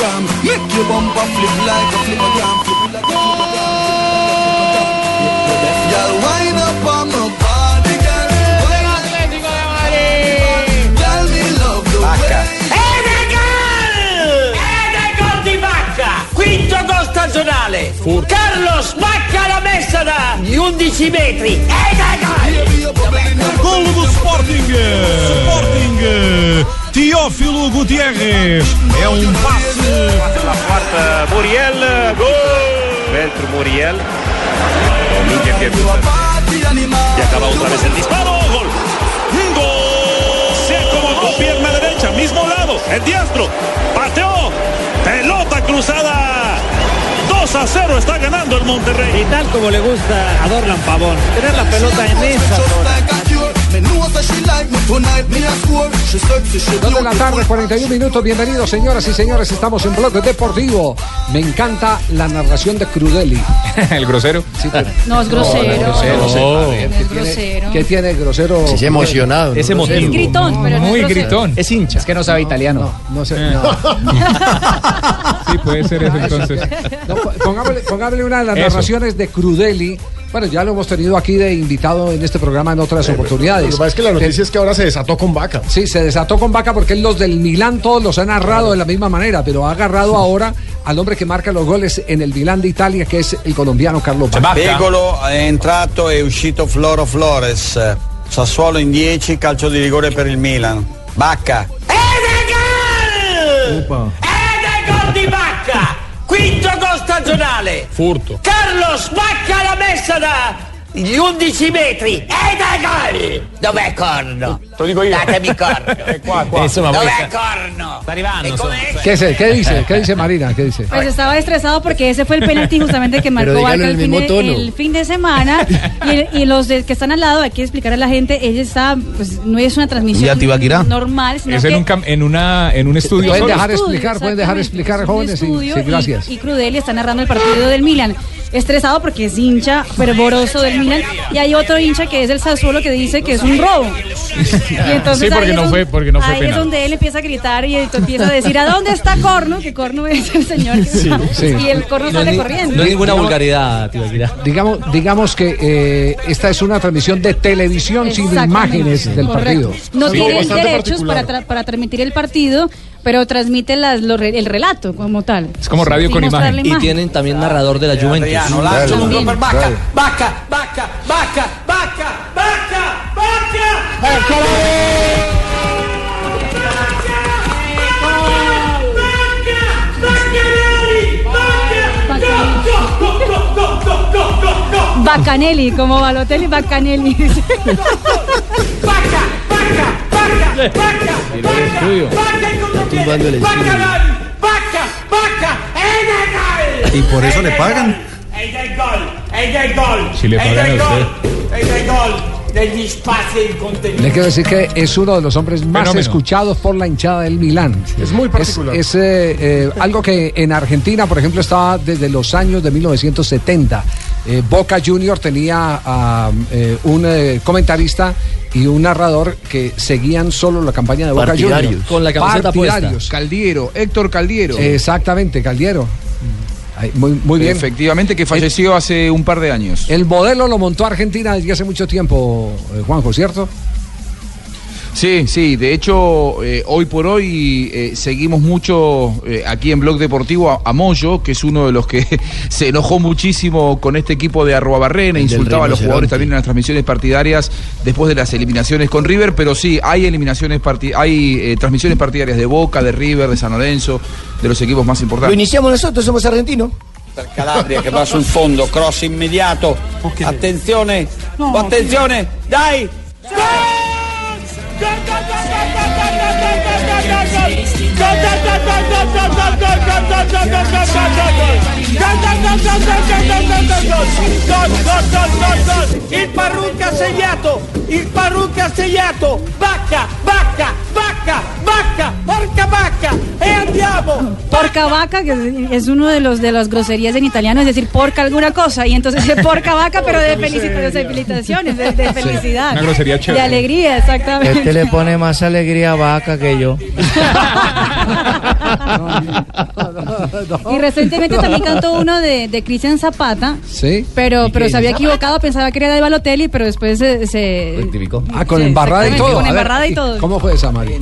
Flippergram. Make your bumper flip like a flippergram. Flip it like a flippergram. Y'all wind up on my body, girl. Atlético de Madrid. Tell me love the. Ed è gol! Di Bacca! Quinto gol stagionale! Carlos Bacca la messa da gli 11 metri! Ed è gol! Gol Sporting! Sporting! Teófilo Gutierrez. É um passe. La quarta, Muriel, gol. Dentro Muriel. Domínguez que y acaba otra vez el disparo. Gol. Un gol. Se acomodó pierna derecha, mismo lado, el diestro. Pateó. Pelota cruzada. 2 a 0 está ganando el Monterrey. Y tal como le gusta a Dorlan Pavón, tener la pelota en esa zona. Dos de la tarde, beautiful. 41 minutos. Bienvenidos, señoras y señores. Estamos en Bloque Deportivo. Me encanta la narración de Crudeli. El grosero. Sí, pero- No, es grosero. grosero, No, sí, a ver, no ¿qué es tiene- grosero. ¿Qué tiene grosero? Es emocionado. Es ¿no? emotivo. Es gritón, pero no Muy es grosero. gritón. Es hincha. Es que no sabe italiano. No, no sé. No, Sí, puede ser eso entonces. No, po- pongámosle, pongámosle una de las Eso. narraciones de Crudeli. Bueno, ya lo hemos tenido aquí de invitado en este programa en otras oportunidades. Lo que pasa es que la noticia es que ahora se desató con vaca. Sí, se desató con Vaca porque los del Milán todos los ha narrado de la misma manera, pero ha agarrado ahora al hombre que marca los goles en el Milán de Italia, que es el colombiano Carlos Vaca. Pegolo è entrato e uscito Floro Flores. Sassuolo in 10, calcio di rigore per il Milan. Bacca. Ed è gol! Ed è gol di Bacca! Quinto gol stagionale! Furto. Carlos Bacca la messa da gli 11 metri! Ed è gol! Dov'è Corno? Te lo dico io. Datemi Corno! Qua, qua. Insomma, Dov'è Corno? Sta arrivando, E. ¿Qué, se- ¿Qué dice? ¿Qué dice Marina? ¿Qué dice? Pues estaba estresado porque ese fue el penalti justamente que marcó Barca el fin, de, el fin de semana. y, y los de- que están al lado, hay que explicar a la gente, ella está, pues no es una transmisión normal, sino Es que en un, cam- en una, en un estudio Pueden dejar estudio, explicar, pueden dejar explicar, Es jóvenes. Sí, estudio sí, y- gracias. Y, Crudeli está narrando el partido del Milan. Estresado porque es hincha fervoroso del Milan. Y hay otro hincha que es del Sassuolo que dice que es un robo. Y entonces Sí, porque ahí es no donde- fue- porque no fue Ahí es donde él empieza a gritar y empieza a decir, ¿a dónde está Corno? Que Corno es el señor que está. sí. Y el Corno sale corriendo. No es ninguna vulgaridad, tío. Digamos, digamos que eh, esta es una transmisión de televisión sin imágenes del Correcto. partido. No Sí, tiene bastante derechos para, tra- para transmitir el partido, pero transmite las- lo re- el relato como tal. Es como radio con imagen. Y tienen también narrador de la Juventus. Adriano, lancio También. lungo per Bacca, Claro. Bacca, Bacca, Bacca, Bacca, Bacca, Bacca! Bacanelli, como Balotelli, Bacanelli. Bacca, Bacca, Bacca, Bacca, estudio. Bacca in contropiede, tumbando el! ¿Y por eso le pagan? gol, gol, Si le pagan a gol quiero decir que es uno de los hombres más Fenómeno. escuchados por la hinchada del Milán. Es muy particular. Es, eh, eh, algo que en Argentina, por ejemplo, estaba desde los años de 1970. Eh, Boca Junior tenía a eh, un eh, comentarista y un narrador que seguían solo la campaña de Boca Partidarios. Junior. Con la camiseta puesta. Partidarios. Caldiero, Héctor Caldiero. Exactamente, Caldiero. Muy bien. Efectivamente que falleció hace un par de años. El modelo lo montó Argentina desde hace mucho tiempo, eh, Juanjo, ¿cierto? Sí, sí, de hecho, eh, hoy por hoy eh, seguimos mucho eh, aquí en Blog Deportivo a, a Moyo, que es uno de los que se enojó muchísimo con este equipo de Arroba Barrena, El del insultaba a los jugadores también en las transmisiones partidarias después de las eliminaciones con River, pero sí, hay eliminaciones hay eh, transmisiones partidarias de Boca, de River, de San Lorenzo, de los equipos más Lo importantes. iniciamos nosotros, somos argentinos. Per Calabria che va sul fondo, cross immediato. Attenzione, attenzione, dai! Il Parrucca ha segnato! Il Parrucca ha segnato! Bacca, bacca, bacca, bacca, porca bacca! E andiamo! Porca vaca, que es uno de los de las groserías en italiano, es decir, porca alguna cosa. Y entonces es porca vaca, pero de felicitaciones, de, felicitaciones, de, de felicidad. Una grosería De chévere. alegría, exactamente. Este le pone más alegría a vaca que yo. Y recientemente también cantó uno de, de Cristian Zapata, Sí. pero, ¿Y pero se había equivocado, pensaba que era de Balotelli, pero después se... se Rectificó. Ah, con Sí, embarrada y todo. con ver, embarrada y todo. ¿Cómo fue esa, María?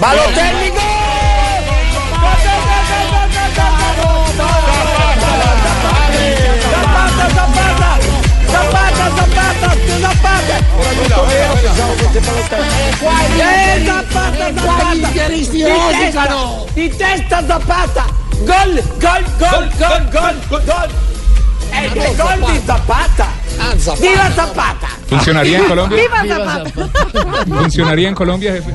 Balotelli Zapata, Eh, Zapata, Zapata! Di testa, di testa Zapata! Gol, gol, gol, gol, gol, gol! È il gol di Zapata! Viva Zapata! ¿Funcionaría en Colombia? ¡Viva Zapata! ¿Funcionaría en Colombia, jefe?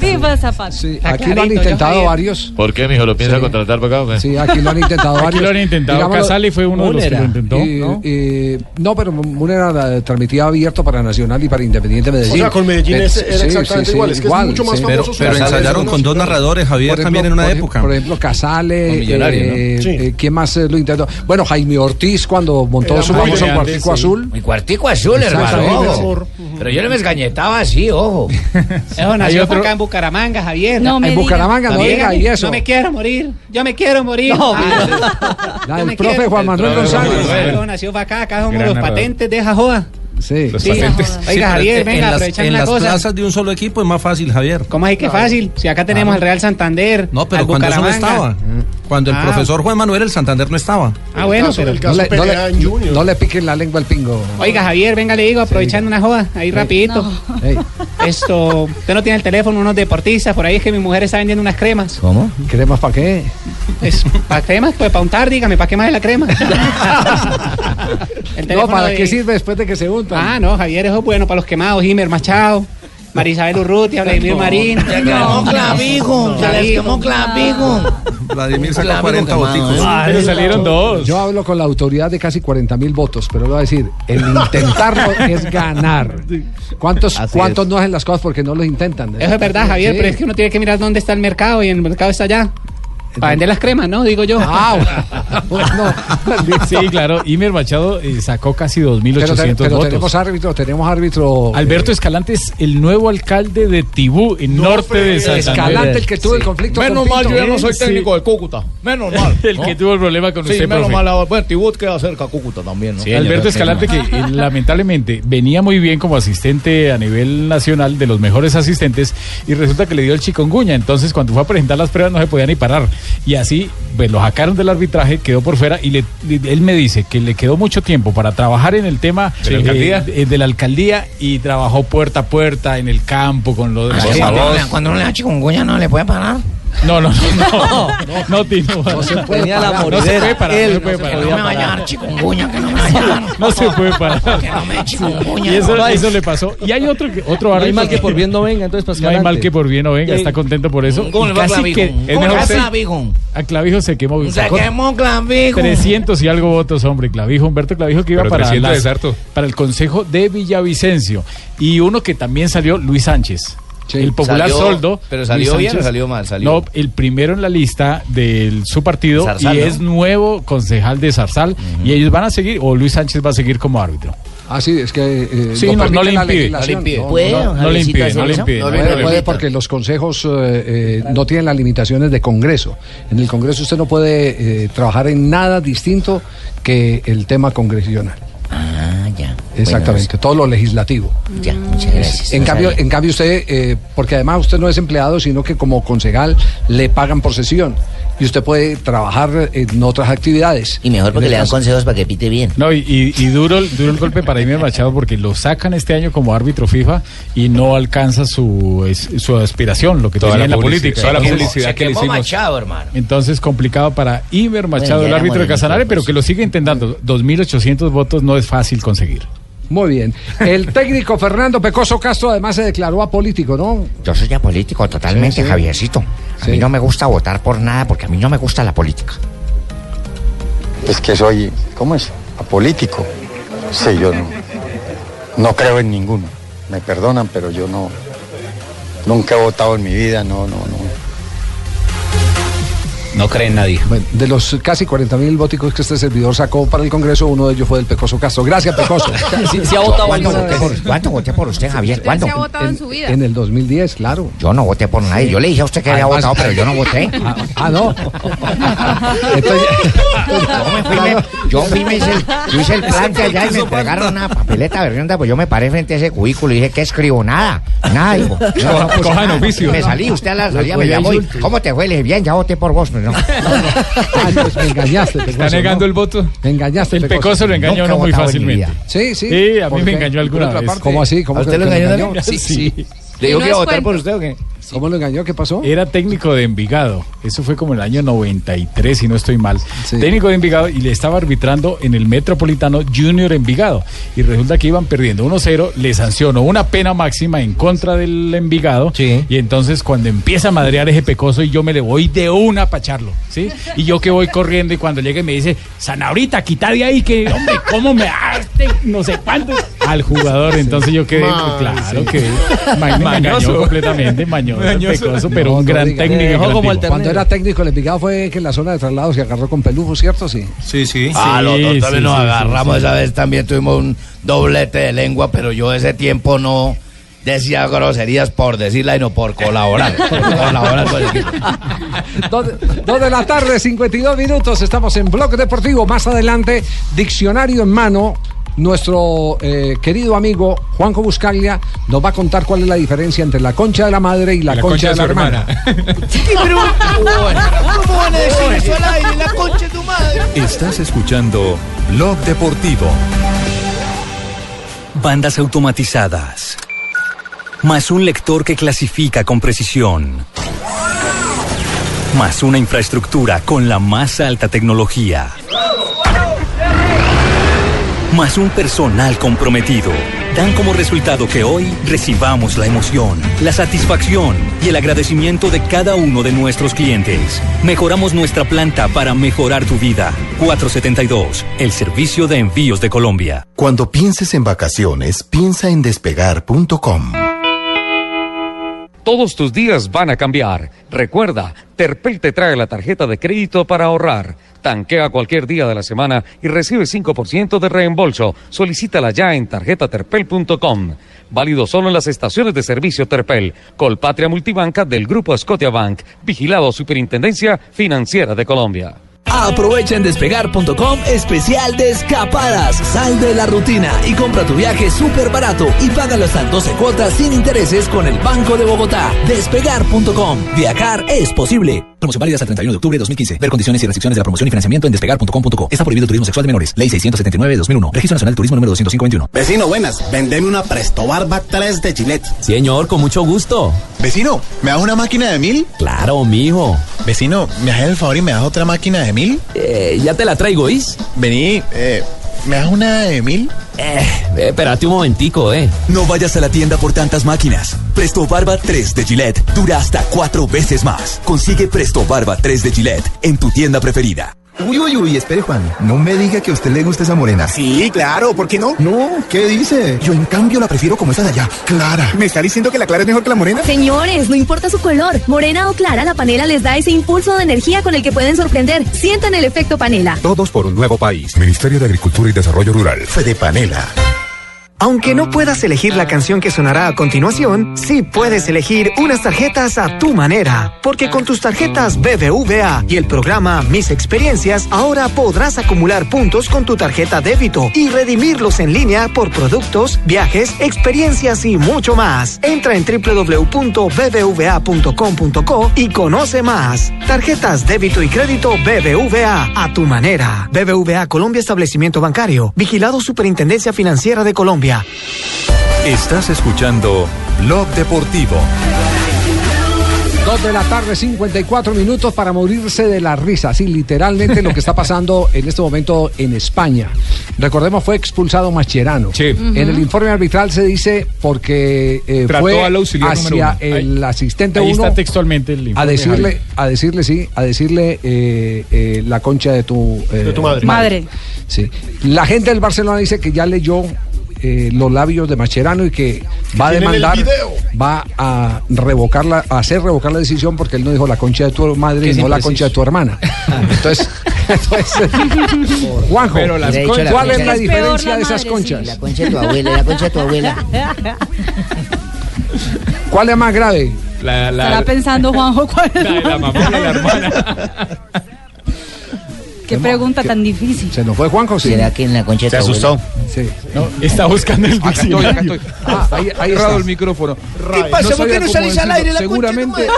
¡Viva Zapata! Sí, aquí lo han intentado varios. ¿Por qué, mijo? ¿Lo piensa contratar para acá? o qué? Sí, aquí lo han intentado Aquí varios. lo han intentado. Digámoslo, Casali fue uno de los que lo intentó, Y- ¿no? y- no, pero Munera transmitía abierto para Nacional y para Independiente Medellín. O sea, con Medellín Eh, es- era exactamente igual, es que es mucho más sí. famoso Pero ensayaron con dos narradores, Javier, Por también en ejemplo, una por- época. Por ejemplo, Casale, Millonario, ¿no? eh, Sí. eh, ¿quién más eh, lo intentó? Bueno, Jaime Ortiz cuando montó Era su famoso cuartico sí. azul. Mi cuartico azul, hermano. Ojo. Pero yo no me esgañetaba así, ojo. Eso nació fue acá en Bucaramanga, Javier. No me En. Bucaramanga, no diga, ¿y eso? No me quiero morir. Yo me quiero morir. No, Ah. La me profe quiero. Juan Manuel González. Nació acá, acá somos los patentes de Jajoa. Sí, Los Sí, patentes. Oiga, Javier, en venga, las- aprovechando En una las cosa. plazas de un solo equipo es más fácil, Javier. ¿Cómo es que fácil? Si acá tenemos al Real Santander. No, pero al cuando eso no Bucaramanga. estaba. Cuando el Ah. profesor Juan Manuel, el Santander no estaba. Ah, bueno, pero. no, le, no le- no le piquen la lengua al pingo. Oiga, Javier, venga, le digo, aprovechando una joda, ahí rapidito. Ey, Esto, usted no tiene el teléfono, unos deportistas, por ahí es que mi mujer está vendiendo unas cremas. ¿Cómo? ¿Cremas para qué? Es, ¿Para cremas? Pues para untar, dígame, ¿para qué más es la crema? El No, ¿para de- qué sirve después de que se untan? Ah, no, Javier, eso es bueno para los quemados, Jimer Machado, Marisabel Urrutia, Vladimir Marín. Se quemó clavijo, se les quemó clavijo. Vladimir sacó Clavijo 40 quemado, boticos. ¿eh? Ah, Pero salieron dos. Yo hablo con la autoridad de casi 40 mil votos, pero voy a decir, el intentarlo es ganar. ¿Cuántos, cuántos no hacen las cosas porque no los intentan? Eso es verdad, Javier, Sí. pero es que uno tiene que mirar dónde está el mercado y el mercado está allá. Para vender las cremas, ¿no? Digo yo. Ah, bueno. Sí, claro. Imer Machado eh, sacó casi 2.800 Pero, te- pero votos. tenemos árbitro, tenemos árbitro. Alberto Escalante es el nuevo alcalde de Tibú, en norte de Santander. Escalante, el que tuvo el conflicto Menos con mal, Pinto. yo ya no soy Sí. técnico de Cúcuta. Menos mal. El que tuvo el problema con Sí, usted, menos profe. mal. ahora, Bueno, Tibut queda cerca a Cúcuta también, ¿no? Sí, Alberto Escalante, que eh, lamentablemente venía muy bien como asistente a nivel nacional, de los mejores asistentes, y resulta que le dio el chikungunya. Entonces, cuando fue a presentar las pruebas, no se podía ni parar. Y así, pues lo sacaron del arbitraje, quedó por fuera, y le- él me dice que le quedó mucho tiempo para trabajar en el tema ¿De la alcaldía? eh, de la alcaldía y trabajó puerta a puerta en el campo con los. Ah, sí, cuando, uno- cuando uno le da chikungunya no le puede parar. No, no, no, no, no, Tino. No se puede Tenía la. No se puede parar, Él no se puede no se parar. No me vaya a dar chikungunya, que no me vaya a dar. No se puede parar. Que no me dé chikungunya. Y eso, no. eso le pasó. Y hay otro, que- otro No hay árbitro mal que por bien no venga, entonces, para No hay mal que por bien no venga, está contento por eso. ¿Cómo le va a casi Clavijo? que ¿Cómo es le va mejor Clavijo? A Clavijo se quemó. Se sacó quemó Clavijo. 300 y algo votos, hombre. Clavijo, Humberto Clavijo, que iba Pero para, 300 las- es harto. para el Consejo de Villavicencio. Y uno que también salió, Luis Sánchez. El popular Salió- soldo. pero salió Luis bien o salió mal, salió. No, el primero en la lista de su partido Zarzal, y ¿no? es nuevo concejal de Zarzal. Y ellos van a seguir, o Luis Sánchez va a seguir como árbitro. Ah, sí, es que. eh, Sí, lo no- no le impide. No le impide. No, ¿Puede, no, don no, No le impide, no le impide, no Puede, le puede impide. porque los consejos eh, eh, no tienen las limitaciones de Congreso. En el Congreso usted no puede eh, trabajar en nada distinto que el tema congresional. Ah, ya. Exactamente, todo lo legislativo. Ya, muchas gracias. En No cambio, sabía. en cambio usted, eh, porque además usted no es empleado, sino que como concejal le pagan por sesión y usted puede trabajar en otras actividades. Y mejor porque el le dan caso- consejos para que pite bien. No, y, y- y duro, el- duro el golpe para Imer Machado porque lo sacan este año como árbitro FIFA y no alcanza su, es- su aspiración, lo que Toda tenía la en la publicidad- política. toda la publicidad que le hicimos. Machado, hermano. Entonces complicado para Iber Machado, Bueno, el árbitro de Casanare, pero que lo sigue intentando. 2.800 votos no es fácil conseguir. Muy bien. El técnico Fernando Pecoso Castro además se declaró apolítico, ¿no? Yo soy apolítico totalmente, Sí, sí. Javiercito. A Sí. mí no me gusta votar por nada porque a mí no me gusta la política. Es que soy, ¿cómo es? Apolítico. Sí, yo no, no creo en ninguno. Me perdonan, pero yo no, nunca he votado en mi vida, no, no, no. No cree en nadie. Bueno, de los casi 40 mil votos que este servidor sacó para el Congreso, uno de ellos fue del Pecoso Castro. Gracias, Pecoso. ¿Cuánto, voté por, cuánto voté por usted, Javier? ¿Cuánto? se ha votado en su vida? En el 2010, claro. Yo no voté por nadie. Yo le dije a usted que había votado, pero yo no voté. Ah, ah, no. Entonces- Yo me fui, me- yo fui, me hice el, yo hice el plante allá y me entregaron una papeleta berrionda, pues yo me paré frente a ese cubículo y dije, ¿qué escribo? Nada, nada, pues, en nada. oficio. Me salí, usted a la salida me llamó y. ¿cómo te fue? Le dije, bien, ya voté por vos, pero no. Ay, pues me engañaste, Pecoso. ¿Está negando ¿no? el voto? Me engañaste, El Pecoso lo engaña a Nunca uno he muy fácilmente. Sí, sí. Sí, a mí ¿Por me engañó alguna otra vez. parte, ¿Cómo así? ¿Cómo ¿A usted lo engañó engañó? también? Sí. ¿Le dijo que no iba a votar por usted o qué? ¿Cómo lo engañó? ¿Qué pasó? Era técnico de Envigado. Eso fue como el año 93, si no estoy mal. Sí. Técnico de Envigado y le estaba arbitrando en el Metropolitano Junior Envigado. Y resulta que iban perdiendo 1-0, le sancionó una pena máxima en contra del Envigado. Sí. Y entonces cuando empieza a madrear ese pecoso y yo me le voy de una a pacharlo, ¿sí? Y yo que voy corriendo y cuando llegue me dice, Zanabrita, quita de ahí que, hombre, ¿cómo me haste? No sé cuánto. Al jugador, entonces yo quedé, claro que Mañoso. engañó completamente, Mañoso. Pecoso, pero No, un no gran diga. técnico. Cuando era técnico el Envigado fue que en la zona de traslado se agarró con pelujo, ¿cierto? Sí. Sí, sí. Ah, los dos también sí, nos sí, agarramos. sí, sí. Esa vez también tuvimos un doblete de lengua, pero yo ese tiempo no decía groserías por decirla y no por colaborar. por colaborar con el equipo. Dos, dos de la tarde, 52 minutos. Estamos en Blog Deportivo. Más adelante, diccionario en mano. Nuestro eh, querido amigo Juanjo Buscaglia nos va a contar cuál es la diferencia entre la concha de la madre y la, concha, de la su hermana. ¿Cómo van a decir eso al aire? La concha de tu madre. Estás escuchando Blog Deportivo. Bandas automatizadas. Más un lector que clasifica con precisión. Más una infraestructura con la más alta tecnología. Más un personal comprometido. Dan como resultado que hoy recibamos la emoción, la satisfacción y el agradecimiento de cada uno de nuestros clientes. Mejoramos nuestra planta para mejorar tu vida. 472, el servicio de envíos de Colombia. Cuando pienses en vacaciones, piensa en despegar.com. Todos tus días van a cambiar. Recuerda, Terpel te trae la tarjeta de crédito para ahorrar. Tanquea cualquier día de la semana y recibe 5% de reembolso. Solicítala ya en tarjetaterpel.com. Válido solo en las estaciones de servicio Terpel. Colpatria Multibanca del Grupo Scotiabank. Vigilado Superintendencia Financiera de Colombia. Aprovecha en despegar.com especial de escapadas. Sal de la rutina y compra tu viaje súper barato y págalo hasta en 12 cuotas sin intereses con el Banco de Bogotá. Despegar.com. Viajar es posible. Promoción válida hasta el 31 de octubre de 2015. Ver condiciones y restricciones de la promoción y financiamiento en despegar.com.co. Está prohibido el turismo sexual de menores. Ley 679 de 2001. Registro Nacional de Turismo número 251. Vecino, buenas. Vendeme una Presto Barba 3 de Gillette. Señor, con mucho gusto. Vecino, ¿me das una máquina de mil? Claro, mijo. Vecino, ¿me haces el favor y me das otra máquina de mil? Eh, ya te la traigo, ¿is? Vení, eh, ¿me das una de mil? Eh, espérate un momentico, eh. No vayas a la tienda por tantas máquinas. Presto Barba 3 de Gillette dura hasta cuatro veces más. Consigue Presto Barba 3 de Gillette en tu tienda preferida. Uy, uy, uy, espere, Juan. No me diga que a usted le gusta esa morena. Sí, claro, ¿por qué no? No, ¿qué dice? Yo en cambio la prefiero como esa de allá, clara. ¿Me está diciendo que la clara es mejor que la morena? Señores, no importa su color, morena o clara, la panela les da ese impulso de energía con el que pueden sorprender. Sientan el efecto panela. Todos por un nuevo país. Ministerio de Agricultura y Desarrollo Rural. Fede Panela. Aunque no puedas elegir la canción que sonará a continuación, sí puedes elegir unas tarjetas a tu manera. Porque con tus tarjetas BBVA y el programa Mis Experiencias, ahora podrás acumular puntos con tu tarjeta débito y redimirlos en línea por productos, viajes, experiencias y mucho más. Entra en www.bbva.com.co y conoce más. Tarjetas débito y crédito BBVA a tu manera. BBVA Colombia Establecimiento Bancario. Vigilado Superintendencia Financiera de Colombia. Estás escuchando Blog Deportivo. Dos de la tarde, 54 minutos para morirse de la risa. Sí, literalmente lo que está pasando en este momento en España. Recordemos, fue expulsado Mascherano. En el informe arbitral se dice porque eh, Trató fue al auxiliar hacia uno. Ahí- el asistente ahí uno está textualmente el informe, a decirle, a decirle sí, a decirle eh, eh, la concha de tu, eh, De tu madre. Madre. Sí. La gente del Barcelona dice que ya leyó eh, los labios de Mascherano y que va a demandar, va a revocarla, a hacer revocar la decisión porque él no dijo la concha de tu madre y no la concha de tu hermana. Entonces, entonces, Juanjo, Pero las ¿cuál es concha la es diferencia la de esas madre, conchas? sí. La concha de tu abuela, la concha de tu abuela. ¿Cuál es más grave? La, Estará pensando, Juanjo, cuál es la Qué pregunta tan difícil. Se nos fue Juanjo, sí. ¿Será que en la concha Se asustó. Sí. está buscando el Acá estoy, acá estoy. Ah, ahí, ahí el micrófono. ¿Qué pasa? ¿Por qué no salís al aire la Seguramente.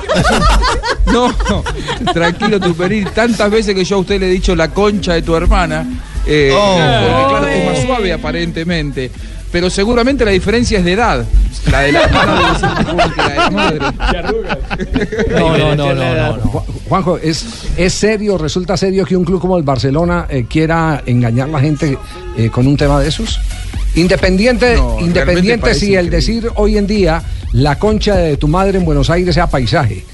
No, no, tranquilo, Tuperín. Tantas veces que yo a usted le he dicho la concha de tu hermana. eh, Oh. porque claro, es más suave aparentemente. Pero seguramente la diferencia es de edad. La de la. No, no, no, no, no, no. Ju- Juanjo, ¿es, ¿es serio, resulta serio que un club como el Barcelona eh, quiera engañar a la gente eh, con un tema de esos? Independiente, No, independiente si el decir hoy en día la concha de tu madre en Buenos Aires sea paisaje.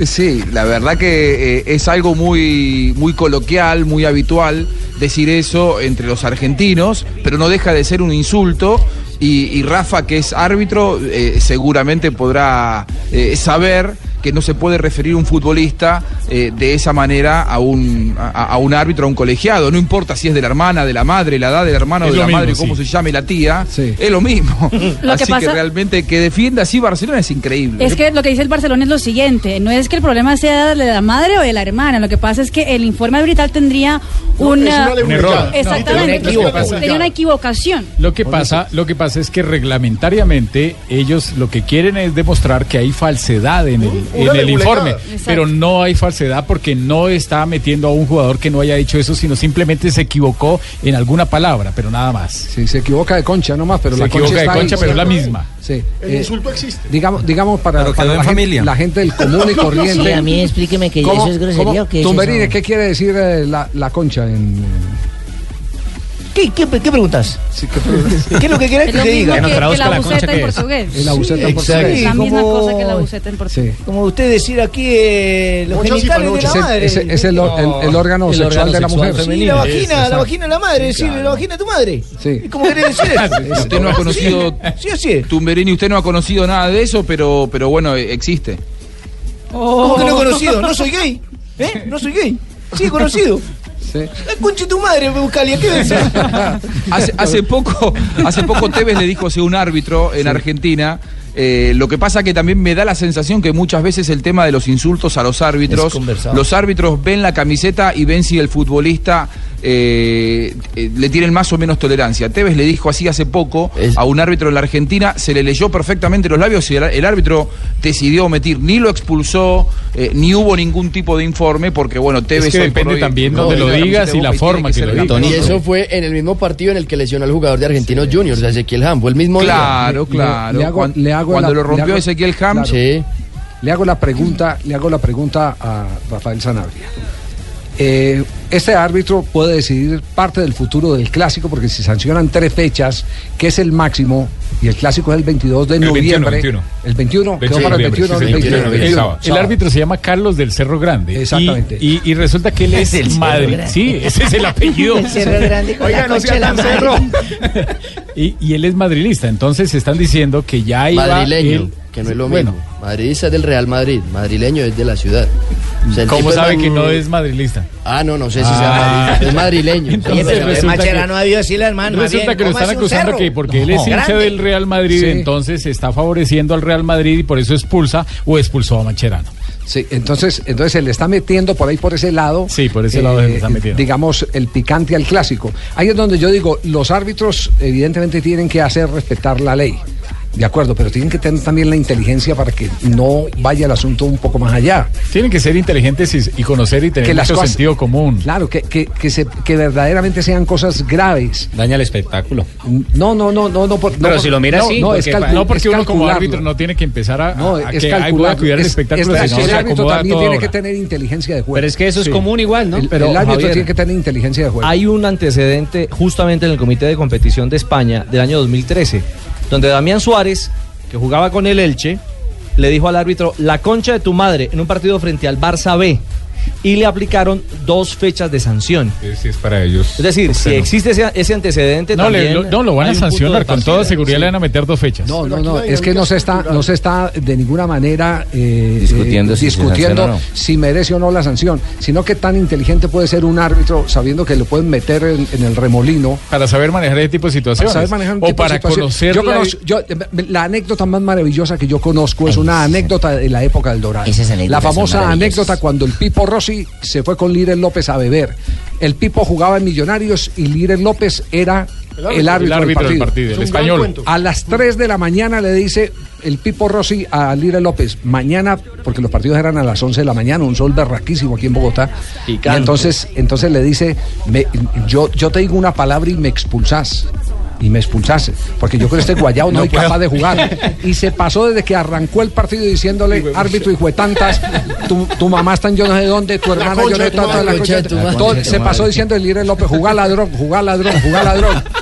Sí, la verdad que eh, es algo muy, muy coloquial, muy habitual decir eso entre los argentinos, pero no deja de ser un insulto. Y, Rafa, que es árbitro, eh, seguramente podrá eh, saber que no se puede referir un futbolista eh, de esa manera a un, a, a un árbitro, a un colegiado. No importa si es de la hermana, de la madre, la edad de la hermana o Es de lo la mismo, madre, cómo se llame la tía, es lo mismo. Lo así que pasa- realmente que defienda así Barcelona es increíble. Es que lo que dice el Barcelona es lo siguiente, no es que el problema sea de la madre o de la hermana, lo que pasa es que el informe arbitral tendría una, es una Un error. Exactamente, No, una tenía una equivocación. Lo que pasa, lo que pasa es que reglamentariamente ellos lo que quieren es demostrar que hay falsedad en el, en el informe, Exacto. pero no hay falsedad porque no está metiendo a un jugador que no haya dicho eso, sino simplemente se equivocó en alguna palabra, pero nada más. Sí, se equivoca de concha nomás, pero Se la equivoca concha de está concha, ahí. pero es la misma. Sí. El eh, insulto existe. Digamos, digamos para, la, familia. Gente, la gente del común y corriente. Sí, a mí explíqueme que ¿Cómo- eso es grosería cómo- o qué es eso? ¿qué quiere decir eh, la, la concha en, ¿Qué, qué, qué preguntas? Sí, ¿qué, preguntas? ¿Qué es lo que querés Es que te diga? que, que la buceta en portugués. Es la buceta en portugués. La misma como- cosa que la buceta en portugués. Sí. Como usted decir aquí eh, los Muchas genitales de la Es madre. es el- es el- el- el órgano El sexual de la mujer. Sí, femenino. la vagina, la vagina de la madre, decirle la vagina de tu madre. Sí. ¿Y ¿Cómo querés decir eso? Usted no ha conocido. Sí, así es. Tumberini, usted no ha conocido nada de eso, pero, pero bueno, eh, existe. ¿Cómo que no he conocido? No soy gay. ¿Eh? No soy gay. Sí, he conocido. De tu madre, Buscalia, ¿qué? Hace, hace poco, hace poco Tevez le dijo a un árbitro en Argentina. eh, lo que pasa que también me da la sensación que muchas veces el tema de los insultos a los árbitros, los árbitros ven la camiseta y ven si el futbolista eh, eh, le tienen más o menos tolerancia. Tevez le dijo así hace poco a un árbitro en la Argentina, se le leyó perfectamente los labios y el, el árbitro decidió omitir, ni lo expulsó, eh, ni hubo ningún tipo de informe, porque bueno, Tevez que por depende hoy también no donde lo digas y la forma que lo digas. Y eso fue en el mismo partido en el que lesionó al jugador de Argentinos Juniors, a Ezequiel Ham. Fue el mismo día. Claro, claro. Le hago- Cuan- le hago cuando la- lo rompió le hago- Ezequiel Ham, Claro. Le hago la pregunta, le hago la pregunta a Rafael Sanabria. Eh, este árbitro puede decidir parte del futuro del clásico porque si sancionan tres fechas, que es el máximo, y el clásico es el 22 de El 21, noviembre. 21. El 21, quedó 21 para el de 21, noviembre, el sí, 21, el- el 21, sábado. El árbitro se llama Carlos del Cerro Grande. Exactamente. Y, y- y resulta que él es Cerro Madrid. Sí, ese es el apellido. El Cerro Grande con la concha de la madre. Y, y él es madrilista. Entonces están diciendo que ya iba. Madrileño, él- que no es lo bueno, mismo. Madridista es del Real Madrid, madrileño es de la ciudad. Sea, ¿Cómo es sabe man- que no es madrilista? Ah, no, no sé si sea madrilista. Es madrileño. Entonces pero resulta Macherano man, más Resulta bien, que lo están acusando que porque él es hincha del Real Madrid, Sí. entonces está favoreciendo al Real Madrid y por eso expulsa o expulsó a Macherano. Sí, entonces, entonces se le está metiendo por ahí por ese lado. Sí, por ese lado se le está metiendo. Digamos, el picante al clásico. Ahí es donde yo digo, los árbitros evidentemente tienen que hacer respetar la ley. De acuerdo, pero tienen que tener también la inteligencia para que no vaya el asunto un poco más allá. Tienen que ser inteligentes y, y conocer y tener Que mucho cosas- sentido común. Claro, que, que, que, se, que verdaderamente sean cosas graves. Daña el espectáculo. No, no, no, no, no. por- no Pero por- si lo mira no, así, no, es, porque- calcu- no porque es uno como árbitro no tiene que empezar a, No, a es que calcularlo. cuidar el Es- espectáculo. es- no el árbitro también tiene que tener inteligencia de juego. Pero es que eso es Sí. común igual, ¿no? El, Pero, el árbitro Javier, tiene que tener inteligencia de juego. Hay un antecedente justamente en el Comité de Competición de España del año 2013, donde Damián Suárez, que jugaba con el Elche, le dijo al árbitro la concha de tu madre en un partido frente al Barça B y le aplicaron dos fechas de sanción. Sí, es para ellos. Es decir, si existe ese, ese antecedente No, le- también... lo, no, lo van a sancionar, de con toda seguridad Sí. le van a meter dos fechas. No, no, no, es que no se está, no se está de ninguna manera eh, Discutiendo eh, si discutiendo no. si merece o no la sanción, sino que tan inteligente puede ser un árbitro sabiendo que lo pueden meter en, en el remolino. Para saber manejar ese tipo de situaciones. Para saber manejar un o tipo de para situación. conocer Yo la- conozco- yo, eh, la anécdota más maravillosa que yo conozco es una anécdota de la época del Dorado. Esas anécdotas La son famosa anécdota cuando el Pipo Rossi se fue con Liren López a beber. El Pipo jugaba en Millonarios y Liren López era el árbitro, el árbitro del del partido. partido, el español. A las 3 de la mañana le dice el Pipo Rossi a Liren López, mañana, porque los partidos eran a las 11 de la mañana, un sol berraquísimo aquí en Bogotá. Y entonces, entonces le dice, me- yo, yo te digo una palabra y me expulsás. Y me expulsase, porque yo con este guayao no, No soy puedo. capaz de jugar. Y se pasó desde que arrancó el partido diciéndole, árbitro hijo de tantas, tu, tu mamá está en yo no sé dónde, tu hermana yo no sé de tu tanto, madre, la la concha de tu concha de tu todo- madre. Se pasó diciendo el Libre López, jugá ladrón, jugá ladrón, jugá ladrón.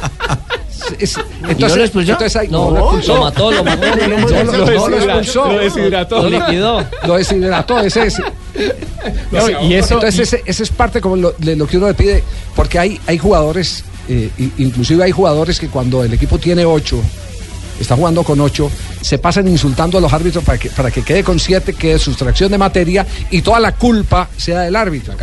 Es- no lo expulsó? entonces ahí- No, no, lo expulsó. lo mató, lo mató. No, no, no, no, no lo expulsó. Lo deshidrató. Lo liquidó. Lo deshidrató, ese es. No, y eso- Entonces, ese, ese es parte como lo, de lo que uno le pide, porque hay, hay jugadores, eh, inclusive hay jugadores que cuando el equipo tiene ocho, está jugando con ocho, se pasan insultando a los árbitros para que, para que quede con siete, que es sustracción de materia y toda la culpa sea del árbitro.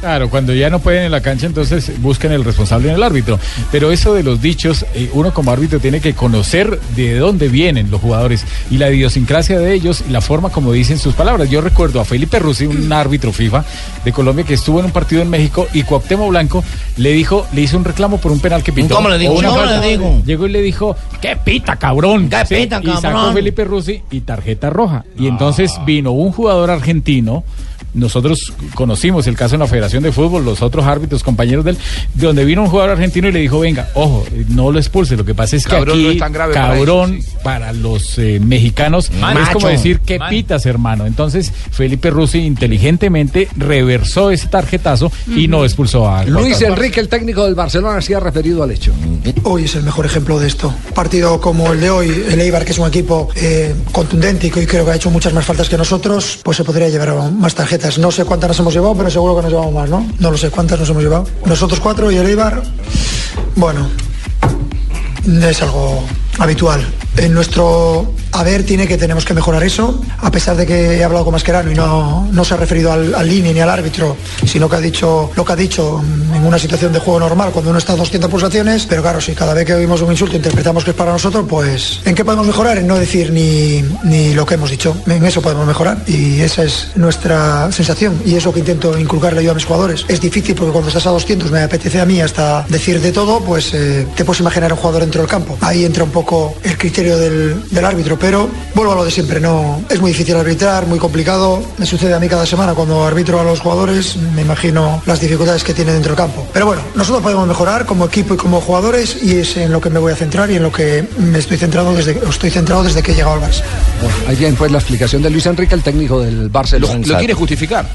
Claro, cuando ya no pueden en la cancha, entonces buscan el responsable en el árbitro. Pero eso de los dichos, eh, uno como árbitro tiene que conocer de dónde vienen los jugadores y la idiosincrasia de ellos y la forma como dicen sus palabras. Yo recuerdo a Felipe Rusi, un árbitro FIFA de Colombia que estuvo en un partido en México y Cuauhtémoc Blanco le dijo, le hizo un reclamo por un penal que pitó. ¿Cómo le dijo? o una ¿Cómo falta. le dijo? Llegó y le dijo, ¿qué pita, cabrón? ¿Qué pita, Y sacó cabrón? Felipe Rusi y tarjeta roja. Y entonces vino un jugador argentino. Nosotros conocimos el caso en la Federación de Fútbol, los otros árbitros, compañeros de él, de donde vino un jugador argentino y le dijo, venga, ojo, no lo expulse. Lo que pasa es que Cabrón aquí, no es tan grave para cabrón para, los eh, mexicanos es como decir, ¿qué Man. pitas, hermano? Entonces, Felipe Rusi inteligentemente reversó ese tarjetazo y no expulsó a Luis Enrique, el técnico del Barcelona, se ha referido al hecho. Hoy es el mejor ejemplo de esto. Partido como el de hoy, el Eibar, que es un equipo eh, contundente y que hoy creo que ha hecho muchas más faltas que nosotros, pues se podría llevar más tarjetas. No sé cuántas nos hemos llevado, pero seguro que nos llevamos más, ¿no? No lo sé cuántas nos hemos llevado. Nosotros cuatro y el Eibar, bueno, es algo habitual. En nuestro haber tiene que tenemos que mejorar eso, a pesar de que he hablado con Mascherano y no, no se ha referido al, al ni al árbitro, sino que ha dicho lo que ha dicho en una situación de juego normal, cuando uno está a 200 pulsaciones, pero claro, si cada vez que oímos un insulto interpretamos que es para nosotros, pues ¿en qué podemos mejorar? En no decir ni, ni lo que hemos dicho, en eso podemos mejorar y esa es nuestra sensación y eso que intento inculcarle yo a mis jugadores. Es difícil porque cuando estás a 200 me apetece a mí hasta decir de todo, pues eh, te puedes imaginar un jugador dentro del campo. Ahí entra un poco el criterio del, del árbitro, pero vuelvo a lo de siempre, no es muy difícil arbitrar, muy complicado. Me sucede a mí cada semana cuando arbitro a los jugadores, me imagino las dificultades que tienen dentro del campo. Pero bueno, nosotros podemos mejorar como equipo y como jugadores y es en lo que me voy a centrar y en lo que me estoy centrado desde, estoy centrado desde que he llegado al Barça. Ahí bien, pues la explicación de Luis Enrique, el técnico del Barcelona. Lo, lo quiere justificar.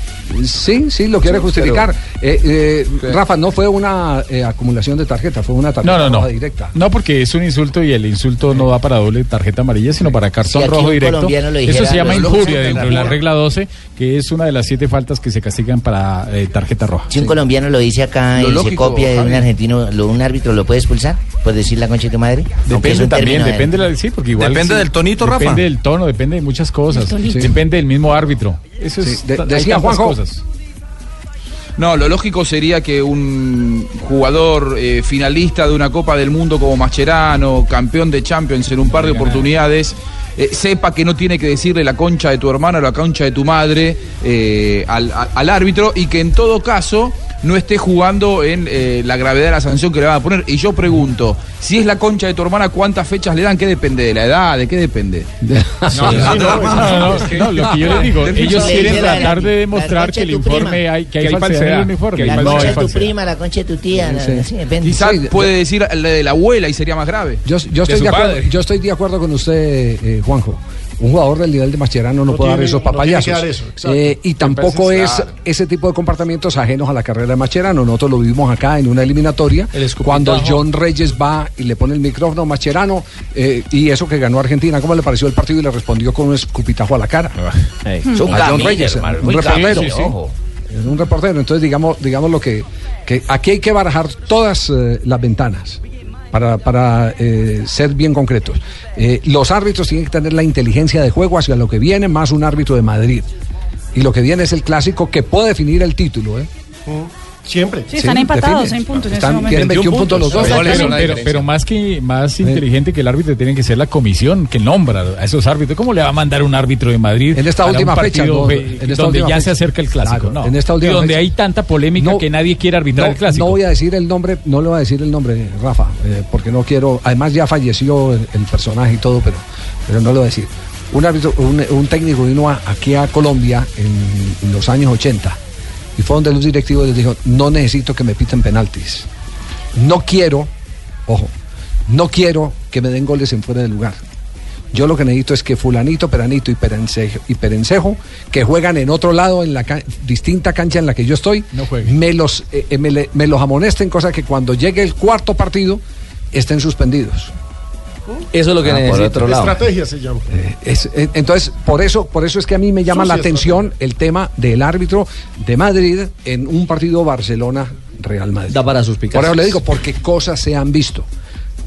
Sí, sí, lo quiere Sí, justificar. pero- Eh, eh, Rafa, no fue una eh, acumulación de tarjeta, fue una tarjeta No, no, no. directa. No, porque es un insulto y el insulto no va para doble tarjeta amarilla, sino para cartón Si rojo directo. Eso se llama injuria dentro de la regla 12, que es una de las siete faltas que se castigan para eh, tarjeta roja. Si un colombiano lo dice acá Lo y se copia de un argentino, lo- un árbitro lo puede expulsar por decir la concha de tu madre. Depende también, depende de la, sí, porque igual Depende sí, del tonito, Rafa. Depende del tono, depende de muchas cosas. Depende del mismo árbitro. Eso es, de- decía Juanjo. cosas. No, lo lógico sería que un jugador eh, finalista de una Copa del Mundo como Mascherano, campeón de Champions en un par de oportunidades, eh, sepa que no tiene que decirle la concha de tu hermano o la concha de tu madre eh, al, a- al árbitro y que en todo caso no esté jugando en eh, la gravedad de la sanción que le van a poner. Y yo pregunto, si es la concha de tu hermana, ¿cuántas fechas le dan? ¿Qué depende de la edad? ¿De qué depende? No, no, no, no, no, no, lo que yo les digo, ellos quieren tratar de demostrar que el informe hay, que hay falsedad en el uniforme. La concha de tu prima, la concha de tu tía. Quizás puede decir la de la abuela y sería más grave. Yo, yo estoy de acuerdo, yo estoy de acuerdo con usted, eh, Juanjo. Un jugador del nivel de Mascherano no, No puede dar esos no papayazos. dar eso. Eh, y tampoco es claro. ese tipo de comportamientos ajenos a la carrera de Mascherano. Nosotros lo vivimos acá en una eliminatoria. Cuando John Reyes va y le pone el micrófono a Mascherano eh, y eso que ganó Argentina, ¿cómo le pareció el partido? Y le respondió con un escupitajo a la cara. Es un A John camino, Reyes, hermano, un reportero. Es un reportero. Entonces, digamos, digamos lo que, que aquí hay que barajar todas eh, las ventanas para, para eh, ser bien concretos. Eh, los árbitros tienen que tener la inteligencia de juego hacia lo que viene, más un árbitro de Madrid. Y lo que viene es el clásico que puede definir el título. ¿eh? Siempre. Sí, están empatados en puntos en Están- ese momento. tienen 21 puntos los dos. Pero, pero- pero más que más inteligente que el árbitro tiene que ser la comisión que nombra a esos árbitros. ¿Cómo le va a mandar un árbitro de Madrid En esta última fecha, no, en esta donde última ya fecha. se acerca el clásico? Claro, no. en esta Y última donde fecha. hay tanta polémica No, que nadie quiere arbitrar no, el clásico. no voy a decir el nombre, no le voy a decir el nombre, Rafa, eh, porque no quiero. Además ya falleció el, el personaje y todo, pero, pero no lo voy a decir. Un árbitro, un, un técnico vino a- aquí a Colombia en, en los años 80 y fue donde los directivos les dijo, no necesito que me piten penaltis. No quiero, ojo, no quiero que me den goles en fuera de lugar. Yo lo que necesito es que fulanito, peranito y perencejo, y perencejo que juegan en otro lado, en la distinta cancha en la que yo estoy, me, los, eh, eh, me, me los amonesten, cosa que cuando llegue el cuarto partido estén suspendidos. Eso es lo que Ah, por necesito. otro lado. Estrategia se llama. Es- eh, entonces, por eso, por eso es que a mí me llama la atención el tema del árbitro de Madrid en un partido Barcelona-Real Madrid. Da para suspicacias. Por eso le digo, porque cosas se han visto.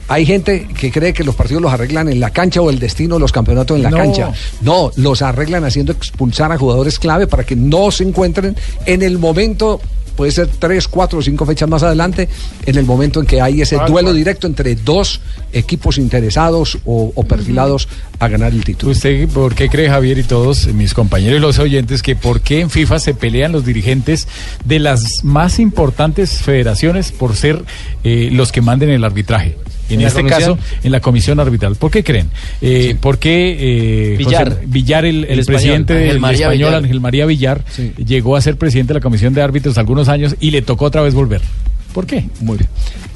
Hay gente que cree que los partidos los arreglan en la cancha o el destino de los campeonatos en la No. cancha. No, los arreglan haciendo expulsar a jugadores clave para que no se encuentren en el momento, puede ser tres, cuatro o cinco fechas más adelante, en el momento en que hay ese duelo directo entre dos equipos interesados o, o perfilados a ganar el título. ¿Usted por qué cree, Javier, y todos mis compañeros y los oyentes, que por qué en FIFA se pelean los dirigentes de las más importantes federaciones por ser eh, los que manden el arbitraje? En, ¿En la este comisión? caso, en la comisión arbitral. ¿Por qué creen? Eh, ¿Por qué eh, Villar. José- Villar, el, el El español. presidente del español, Villar. Ángel María Villar, llegó a ser presidente de la comisión de árbitros algunos años y le tocó otra vez volver? ¿Por qué? Muy bien.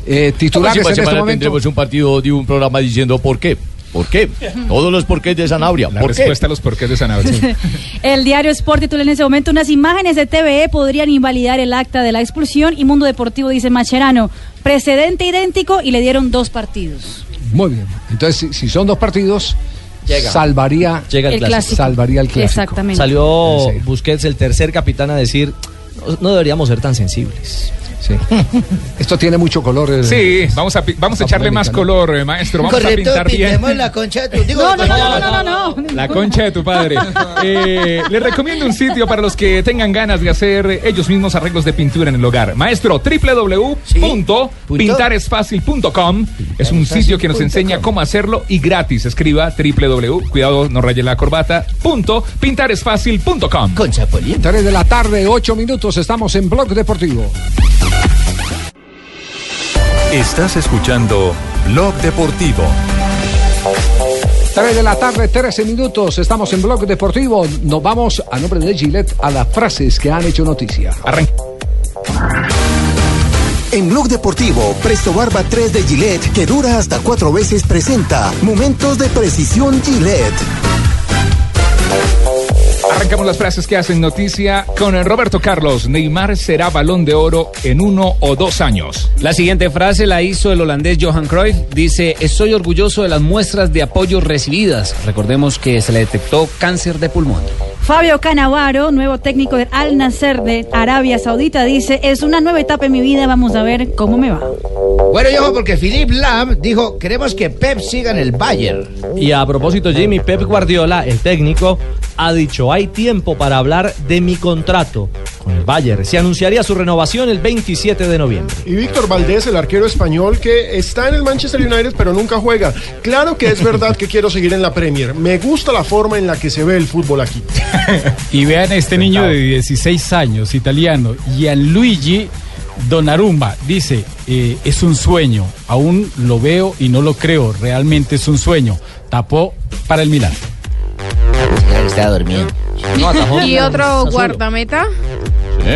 Eh, titulares en próxima semana momento. tendremos un partido de un programa diciendo por qué. ¿Por qué? Todos los porqués de Sanabria. La ¿Por qué? respuesta a los porqués de Sanabria. El diario Sport titula en ese momento unas imágenes de TVE podrían invalidar el acta de la expulsión y Mundo Deportivo dice Macherano, precedente idéntico y le dieron dos partidos. Muy bien. Entonces, si, si son dos partidos, Llega. salvaría, Llega el, El clásico. clásico. salvaría el clásico. Exactamente. Salió. Busquets, el tercer capitán, a decir, no, no deberíamos ser tan sensibles. Sí. Esto tiene mucho color. Sí, vamos a, vamos a echarle polémica, más ¿no? color, eh, maestro. Vamos a pintar bien. la concha de tu... Digo, No, no, no, no, no, no. La concha de tu padre. Eh, les recomiendo un sitio para los que tengan ganas de hacer ellos mismos arreglos de pintura en el hogar. Maestro, www.pintaresfacil.com es un sitio que nos enseña cómo hacerlo y gratis. Escriba www, cuidado, no raye la corbata, punto, pintaresfacil.com. Con Chapolín. 3 de la tarde, 8 minutos, estamos en Blog Deportivo. Estás escuchando Blog Deportivo. 3 de la tarde, 13 minutos, estamos en Blog Deportivo. Nos vamos a nombre de Gillette a las frases que han hecho noticia. En Blog Deportivo, Presto Barba 3 de Gillette, que dura hasta cuatro veces, presenta Momentos de Precisión Gillette. Arrancamos las frases que hacen noticia con el Roberto Carlos. Neymar será balón de oro en uno o dos años. La siguiente frase la hizo el holandés Johan Cruyff. Dice, estoy orgulloso de las muestras de apoyo recibidas. Recordemos que se le detectó cáncer de pulmón. Fabio Canavaro, nuevo técnico del Al Nasser de Arabia Saudita, dice, es una nueva etapa en mi vida, vamos a ver cómo me va. Bueno, y ojo, porque Philippe Lam dijo, queremos que Pep siga en el Bayern. Y a propósito, Jimmy, Pep Guardiola, el técnico, ha dicho, hay tiempo para hablar de mi contrato con el Bayern. Se anunciaría su renovación el 27 de noviembre. Y Víctor Valdés, el arquero español que está en el Manchester United pero nunca juega. Claro que es verdad que quiero seguir en la Premier. Me gusta la forma en la que se ve el fútbol aquí. Y vean este niño de 16 años, italiano, Gianluigi Donnarumma, dice, eh, es un sueño, aún lo veo y no lo creo, realmente es un sueño. Tapó para el Milán. Está y otro guardameta.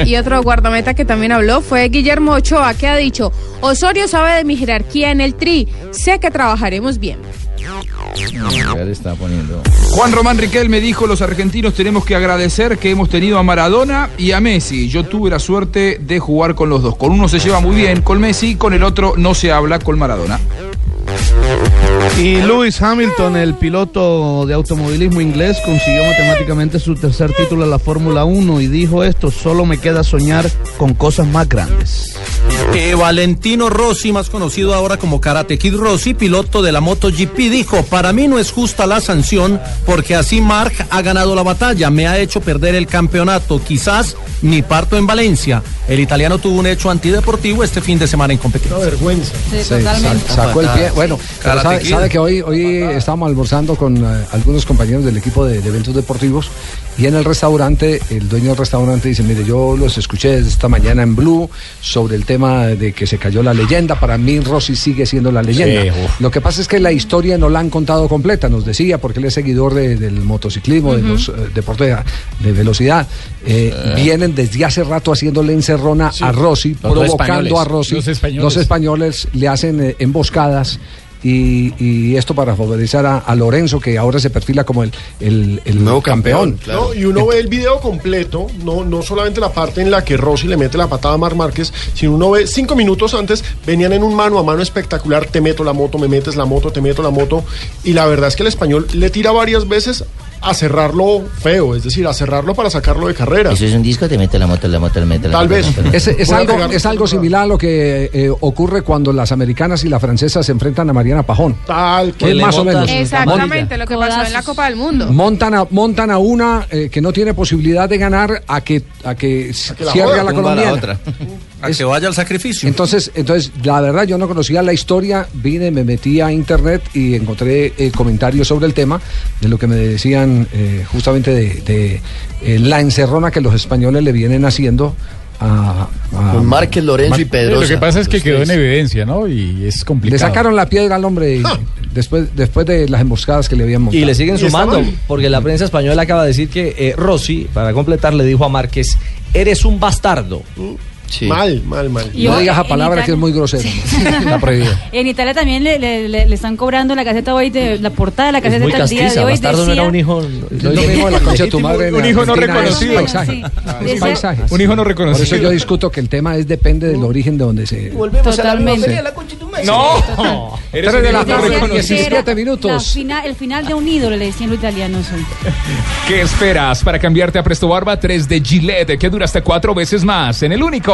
Y otro guardameta que también habló fue Guillermo Ochoa, que ha dicho, Osorio sabe de mi jerarquía en el tri, sé que trabajaremos bien. Juan Román Riquelme dijo, los argentinos tenemos que agradecer que hemos tenido a Maradona y a Messi. Yo tuve la suerte de jugar con los dos. Con uno se lleva muy bien, con Messi, con el otro no se habla, con Maradona. Y Lewis Hamilton, el piloto de automovilismo inglés, consiguió matemáticamente su tercer título en la Fórmula 1 y dijo esto, solo me queda soñar con cosas más grandes. Eh, Valentino Rossi, más conocido ahora como Karate Kid Rossi, piloto de la MotoGP, dijo, para mí no es justa la sanción porque así Mark ha ganado la batalla, me ha hecho perder el campeonato, quizás ni parto en Valencia. El italiano tuvo un hecho antideportivo este fin de semana en competición. Una vergüenza. Sí, Sí, totalmente. sa- sacó el pie. Bueno, pero Karate sabe, sabe que hoy, hoy estábamos almorzando con eh, algunos compañeros del equipo de, de eventos deportivos y en el restaurante, el dueño del restaurante dice, mire, yo los escuché esta mañana en Blue sobre el tema de que se cayó la leyenda. Para mí Rossi sigue siendo la leyenda. Sí. Lo que pasa es que la historia no la han contado completa, nos decía, porque él es seguidor de- del motociclismo, de los eh, deportes de, de velocidad. Eh, Vienen desde hace rato haciéndole encerrona a Rossi, Los provocando españoles. a Rossi. Los españoles. Los españoles le hacen eh, emboscadas. Y, y esto para favorecer a, a Lorenzo, que ahora se perfila como el, el, el nuevo campeón. ¿no? Y uno ve el video completo, no, no solamente la parte en la que Rossi le mete la patada a Mar Márquez, sino uno ve cinco minutos antes, venían en un mano a mano espectacular, te meto la moto, me metes la moto, te meto la moto, y la verdad es que el español le tira varias veces a cerrarlo feo, es decir, a cerrarlo para sacarlo de carrera. Eso es un disco, te mete la moto, la moto, la Tal moto, vez. la moto. Es, a algo, es algo similar a lo que eh, ocurre cuando las americanas y la francesa se enfrentan a Mariana Pajón. Tal Es más o menos. Exactamente lo que pasó en la Copa del Mundo. Montan a, montan a una eh, que no tiene posibilidad de ganar a que, a que, que la cierre a la a colombiana. otra. A que vaya al sacrificio. Entonces, entonces, la verdad, yo no conocía la historia, vine, me metí a internet y encontré eh, comentarios sobre el tema, de lo que me decían eh, justamente de, de, eh, la encerrona que los españoles le vienen haciendo a, a- Con Márquez, Lorenzo y Pedrosa. Lo que pasa es que quedó en evidencia, ¿no? Y es Le complicado. sacaron la piedra al hombre después, después de las emboscadas que le habían montado. Y le siguen sumando, porque la prensa española acaba de decir que eh, Rossi, para completar, le dijo a Márquez, eres un bastardo. Mal, mal, mal. Y No hoy digas a palabra Italia- que es muy grosero. Prohibido. En Italia también le, le- le- le están cobrando la caseta hoy de la portada de la caseta del día de hoy bastardo no era un hijo... Es lo mismo de la concha de tu madre. Un hijo no reconocido. paisaje. Sí. Un hijo no Por reconocido. eso yo discuto que el tema es depende del origen de donde se. Volvemos Totalmente. a la misma la concha de tu madre. No, eres de la no tarde, reconocido. 17 La minutos. final- el final de un ídolo, le decían los italianos hoy. ¿Qué esperas para cambiarte a Presto Barba 3 de Gillette, que dura hasta cuatro veces más en el único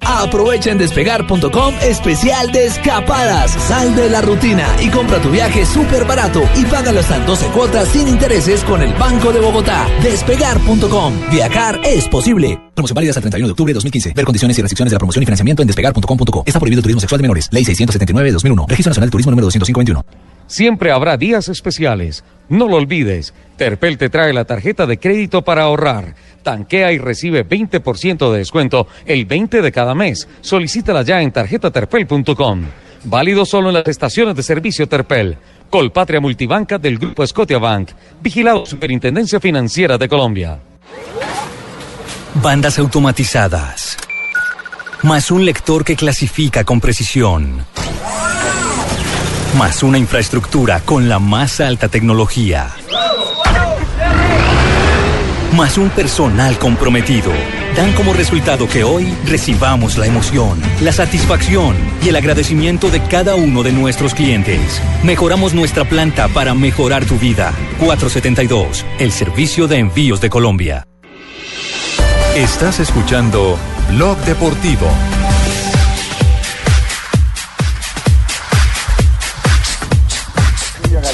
Aprovecha en despegar.com especial de escapadas. Sal de la rutina y compra tu viaje súper barato y págalo hasta en 12 cuotas sin intereses con el Banco de Bogotá. Despegar.com. Viajar es posible. Promoción válida hasta el 31 de octubre de 2015. Ver condiciones y restricciones de la promoción y financiamiento en despegar.com.co. Está prohibido turismo sexual de menores. Ley 679 de 2001. Registro Nacional de Turismo número 251. Siempre habrá días especiales. No lo olvides. Terpel te trae la tarjeta de crédito para ahorrar. Tanquea y recibe 20% de descuento el 20 de cada mes. Solicítala ya en tarjetaterpel.com. Válido solo en las estaciones de servicio Terpel. Colpatria Multibanca del Grupo Scotiabank. Vigilado Superintendencia Financiera de Colombia. Bandas automatizadas. Más un lector que clasifica con precisión. Más una infraestructura con la más alta tecnología. Más un personal comprometido. Dan como resultado que hoy recibamos la emoción, la satisfacción y el agradecimiento de cada uno de nuestros clientes. Mejoramos nuestra planta para mejorar tu vida. 472, el servicio de envíos de Colombia. Estás escuchando Blog Deportivo.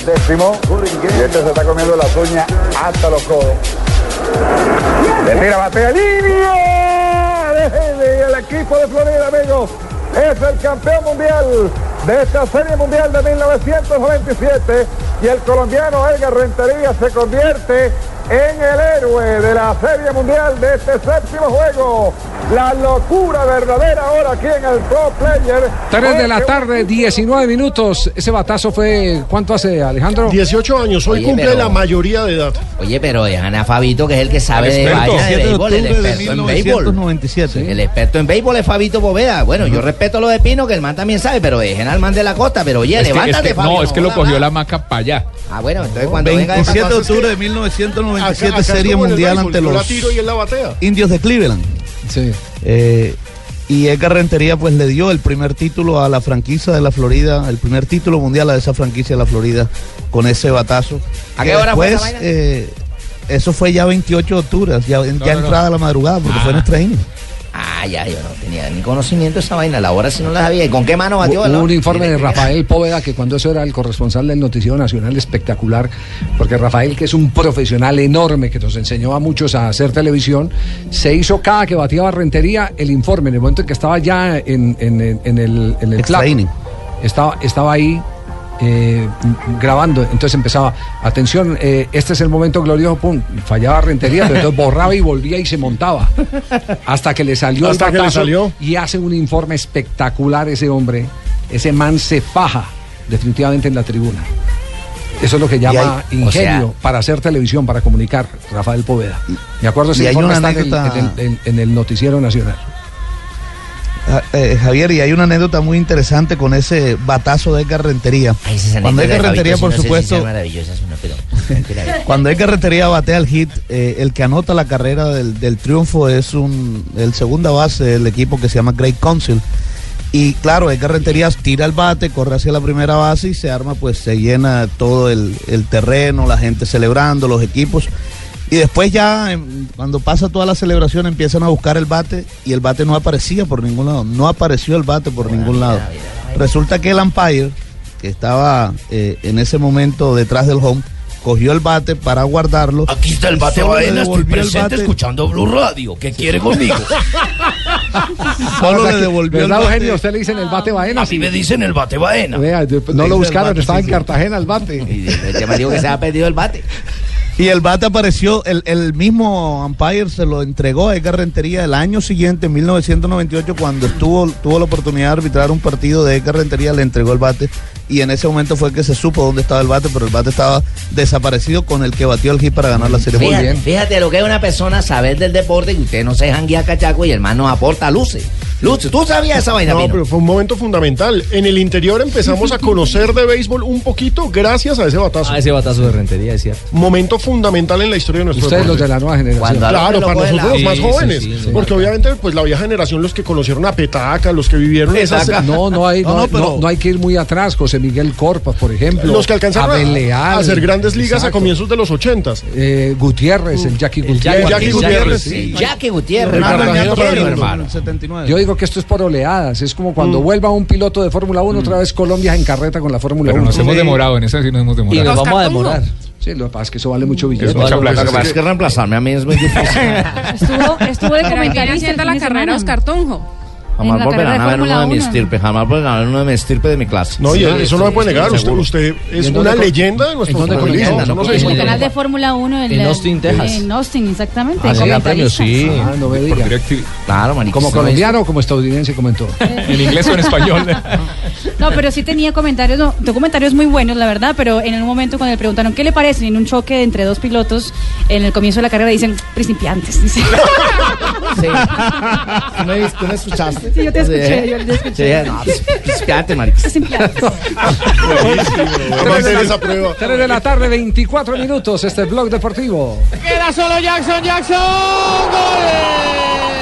Décimo y este se está comiendo las uñas hasta los codos. Le tira batea línea. El equipo de Florida, amigos. Es el campeón mundial de esta serie mundial de 1997 y el colombiano Edgar Rentería se convierte en el héroe de la serie mundial de este séptimo juego. La locura verdadera ahora aquí en el Pro Player. 3 de la tarde, 19 minutos. Ese batazo fue, ¿cuánto hace, Alejandro? 18 años, hoy Oye, cumple pero- la mayoría de edad. Oye, pero dejan a Fabito, que es el que sabe El de experto. vaina de 7 de béisbol, el octubre de experto en béisbol. 1997. El experto en béisbol es Fabito Boveda. Bueno, yo respeto lo de Pino, que el man también sabe, pero dejen al man de la costa. Pero oye, Es que- levántate, es que- Fabio. no, es que lo cogió más. la maca para allá. Ah, bueno, entonces cuando venga de 27 de octubre de 1997, Acá- acá Serie estuvo en el Mundial béisbol, ante yo la los tiro y él la batea. indios de Cleveland. Sí. Eh, y Edgar Rentería pues le dio el primer título a la franquicia de la Florida, el primer título mundial a esa franquicia de la Florida con ese batazo. ¿A Que qué hora fue esa después, vaina? eh, eso fue ya 28 de octubre, ya, ya no, no. entrada la madrugada, porque Ah. fue en extra inning. Ah, ya, yo no tenía ni conocimiento de esa vaina. La hora si no la sabía. ¿Y con qué mano batió? Hubo un informe de Rafael Póveda que cuando eso era el corresponsal del Noticiero Nacional espectacular, porque Rafael, que es un profesional enorme que nos enseñó a muchos a hacer televisión, se hizo cada que batía Rentería el informe, en el momento en que estaba ya en, en- en- en el, en el Extra plato. inning. Estaba, estaba ahí eh, grabando, entonces empezaba, atención, eh, este es el momento glorioso, pum, fallaba Rentería, pero entonces borraba y volvía y se montaba. Hasta que le salió Hasta el que le salió. y hace un informe espectacular ese hombre. Ese man se faja definitivamente en la tribuna. Eso es lo que llama hay- o ingenio sea- para hacer televisión, para comunicar, Rafael Poveda. Me acuerdo ese informe una está en el- anécdota- en el- en- en el noticiero nacional. Eh, Javier, y hay una anécdota muy interesante con ese batazo de Edgar Rentería. Cuando Edgar Rentería, por no si supuesto, no, pero- Cuando Edgar Rentería batea el hit, eh, el que anota la carrera del, del triunfo es un el segunda base del equipo que se llama Great Council. Y claro, Edgar Rentería tira el bate, corre hacia la primera base y se arma, pues se llena todo el, el terreno, la gente celebrando, los equipos. Y después ya, em, cuando pasa toda la celebración, empiezan a buscar el bate y el bate no aparecía por ningún lado. No apareció el bate por ningún lado. Resulta que el umpire, que estaba eh, en ese momento detrás del home, cogió el bate para guardarlo. Aquí está el y bate Baena, estoy el presente bate- escuchando Blue Radio. ¿Qué quiere conmigo? Solo le devolvió el ¿verdad, bate. Eugenio? Usted le dicen el bate Baena. A mí me dicen el bate Baena. Vea, no lo el buscaron, bate, estaba sí, en sí. Cartagena el bate. Ya me dijo que se ha perdido el bate. Y el bate apareció, el, el mismo umpire se lo entregó a Edgar Rentería el año siguiente, en 1998, cuando estuvo, tuvo la oportunidad de arbitrar un partido de Edgar Rentería, le entregó el bate y en ese momento fue que se supo dónde estaba el bate, pero el bate estaba desaparecido con el que batió el hit para ganar la serie. Fíjate, fíjate lo que es una persona saber del deporte que usted no se dejan guiar cachaco y el man nos aporta luces. Luces, tú sabías esa vaina, No, Pino? pero fue un momento fundamental. En el interior empezamos a conocer de béisbol un poquito gracias a ese batazo. Ah, ese batazo de rentería, es cierto. Momento fundamental en la historia de nuestro Ustedes los de la nueva generación. Cuando Claro, para nosotros los más jóvenes. sí, sí, porque obviamente, pues la vieja generación, los que conocieron a Petaca, los que vivieron esas. No, no hay, no, No, no, no- pero- no hay que ir muy atrás. José Miguel Corpas, por ejemplo. Los que alcanzaron a, a hacer grandes ligas exacto. a comienzos de los ochentas. Eh, Gutiérrez, el Jackie Gutiérrez. Jackie Gutiérrez. Jackie Gutiérrez, El no, no, Cartagena no para quiero, el mundo. hermano. 79. Yo digo que esto es por oleadas. Es como cuando vuelva un piloto de Fórmula 1, otra vez Colombia en carreta con la Fórmula Pero 1. nos hemos demorado, en eso sí nos hemos Y demorado. nos vamos a demorar. Sí, lo que pasa es que eso vale mucho billete. Es mucha plata. Lo que pasa es que reemplazarme a mí es muy difícil. Estuvo, estuvo de comentarista haciendo la carrera. Oscar Tunjo. Jamás la volverán a de ver uno de mi 1. estirpe, jamás volverán a ver uno de mi estirpe de mi clase. No, y eso no se puede sí, negar. Usted, es ¿Y en una leyenda de nuestro en se En En el canal de Fórmula 1. En Austin, Texas. En Austin, exactamente. Ah, sí, comentarista. sí. Ah, no me diga. Claro. Como colombiano o como estadounidense comentó. En inglés o en español. No, pero sí tenía comentarios, no, comentarios muy buenos, la verdad, pero en un momento cuando le preguntaron qué le parece en un choque entre dos pilotos en el comienzo de la carrera, dicen principiantes. dice. Sí. ¿Tú me, tú me escuchaste? Sí, yo te escuché, yo te escuché. Sí, no, pues, principiante, marica. Principiantes. Vamos a hacer esa prueba. 3 de la tarde, 24 minutos. Este es Blog Deportivo. Queda solo Jackson, Jackson. Gol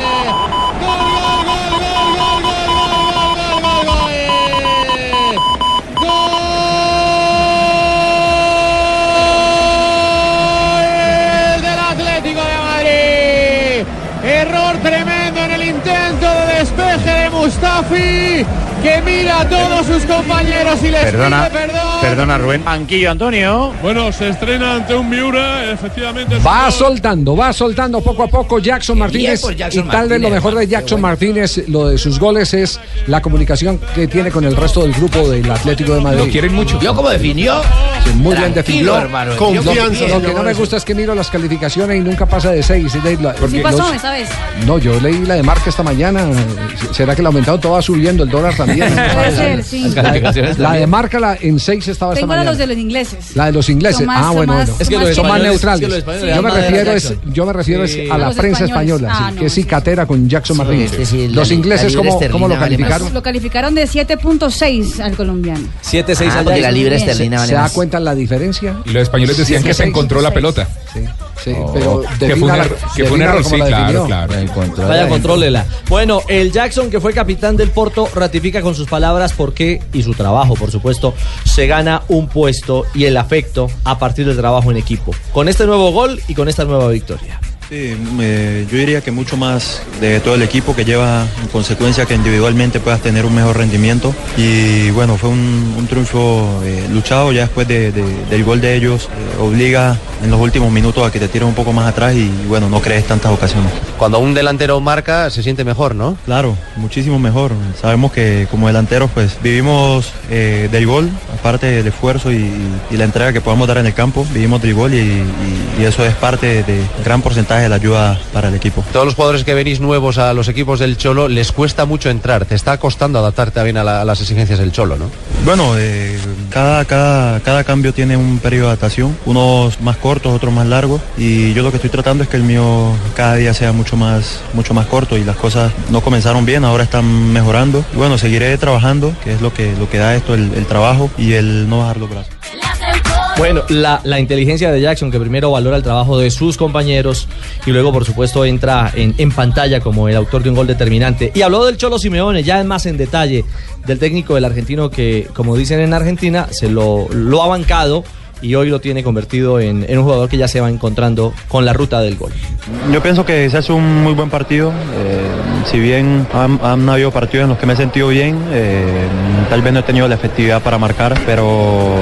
Wee! Que mira a todos sus compañeros y les Perdona, pide perdón. perdona Rubén. Banquillo, Antonio. Bueno, se estrena ante un Miura, efectivamente. Va soltando, va soltando poco a poco Jackson Martínez. Jackson y tal vez lo mejor de Jackson Martínez, lo de sus goles, es la comunicación que tiene con el resto del grupo del Atlético de Madrid. Lo quieren mucho. ¿Vio cómo definió? Sí, muy bien definido. hermano, Confianza. definió Lo que no me gusta es que miro las calificaciones y nunca pasa de 6. Sí pasó esa vez. No, yo leí la de Marca esta mañana. ¿Será que el aumentado todo va subiendo? El dólar también. Puede ser, sí. La, la de también. Marca la, en 6 estaba esta Tengo a mañana. los de los ingleses. La de los ingleses. Son más- ah, bueno, bueno. Es que los son más neutrales. es que los españoles le yo, me refiero es, yo me refiero Sí. es a la los prensa españoles. española, Ah, sí, no, que es cicatera con Jackson Sí, Martínez. sí, sí, la los ingleses, la ¿cómo, cómo lo calificaron? Lo calificaron de 7.6 al colombiano. 7-6 Ah, al porque la Bien. esterlina ¿Se da cuenta la diferencia? Y los españoles decían que se encontró la pelota. Sí, Oh, pero que fue un defínala- error, que fue un error, sí, la claro, claro. Vaya, contrólela. Bueno, el Jackson, que fue capitán del Porto, ratifica con sus palabras por qué, y su trabajo, por supuesto, se gana un puesto y el afecto a partir del trabajo en equipo. Con este nuevo gol y con esta nueva victoria. Sí, eh, yo diría que mucho más de todo el equipo que lleva en consecuencia que individualmente puedas tener un mejor rendimiento y bueno, fue un, un triunfo eh, luchado ya después de- de- del gol de ellos, eh, obliga en los últimos minutos a que te tires un poco más atrás y bueno, no crees tantas ocasiones. Cuando un delantero marca, se siente mejor, ¿no? Claro, muchísimo mejor. Sabemos que como delanteros pues vivimos eh, del gol, aparte del esfuerzo y, y la entrega que podamos dar en el campo, vivimos del gol y, y- y eso es parte de gran porcentaje de la ayuda para el equipo. Todos los jugadores que venís nuevos a los equipos del Cholo, les cuesta mucho entrar. Te está costando adaptarte también a, la- a las exigencias del Cholo, ¿no? Bueno, eh, cada, cada, cada cambio tiene un periodo de adaptación, unos más cortos, otros más largos y yo lo que estoy tratando es que el mío cada día sea mucho más, mucho más corto y las cosas no comenzaron bien, ahora están mejorando y bueno, seguiré trabajando, que es lo que, lo que da esto, el, el trabajo y el no bajar los brazos. Bueno, la, la inteligencia de Jackson, que primero valora el trabajo de sus compañeros y luego, por supuesto, entra en, en pantalla como el autor de un gol determinante. Y habló del Cholo Simeone, ya más en detalle, del técnico del argentino que, como dicen en Argentina, se lo, lo ha bancado y hoy lo tiene convertido en, en un jugador que ya se va encontrando con la ruta del gol. Yo pienso que se hace un muy buen partido. eh, si bien han, han habido partidos en los que me he sentido bien, eh, tal vez no he tenido la efectividad para marcar, pero,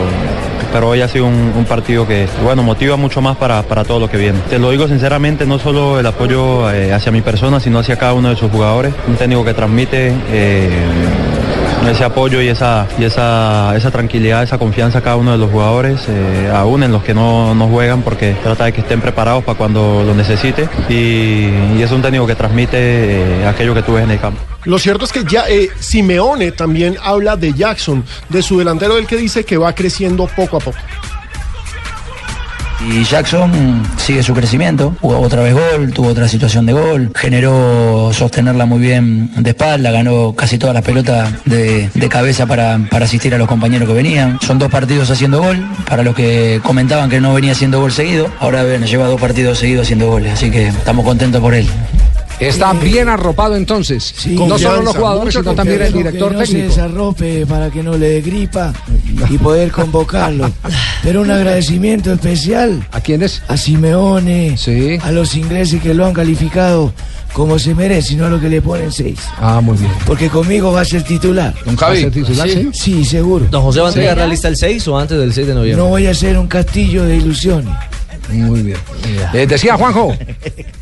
pero hoy ha sido un, partido que bueno motiva mucho más para, para todo lo que viene. Te lo digo sinceramente, no solo el apoyo eh, hacia mi persona, sino hacia cada uno de sus jugadores. Un técnico que transmite eh, ese apoyo y esa, y esa, esa tranquilidad, esa confianza a cada uno de los jugadores, eh, aún en los que no, no juegan, porque trata de que estén preparados para cuando lo necesite y, es un técnico que transmite aquello que tú ves en el campo. Lo cierto es que ya eh, Simeone también habla de Jackson, de su delantero, el que dice que va creciendo poco a poco. Y Jackson sigue su crecimiento, jugó otra vez gol, tuvo otra situación de gol, generó sostenerla muy bien de espalda, ganó casi todas las pelotas de, de cabeza para, para asistir a los compañeros que venían. Son dos partidos haciendo gol, para los que comentaban que no venía haciendo gol seguido, ahora bueno, lleva dos partidos seguidos haciendo goles, así que estamos contentos por él. Está bien arropado entonces. no solo los jugadores, sino también el director que no técnico. se desarrope para que no le dé gripa y poder convocarlo. Pero un agradecimiento especial. ¿A quiénes? A Simeone, a los ingleses que lo han calificado como se merece, no a lo que le ponen seis. Ah, muy bien. Porque conmigo va a ser titular. Don Javi. ¿Va a ser titular, Sí. sí? Sí, seguro. ¿Don José va a entregar Sí. la lista el 6 o antes del 6 de noviembre? No voy a ser un castillo de ilusiones. Muy bien. Eh, decía Juanjo.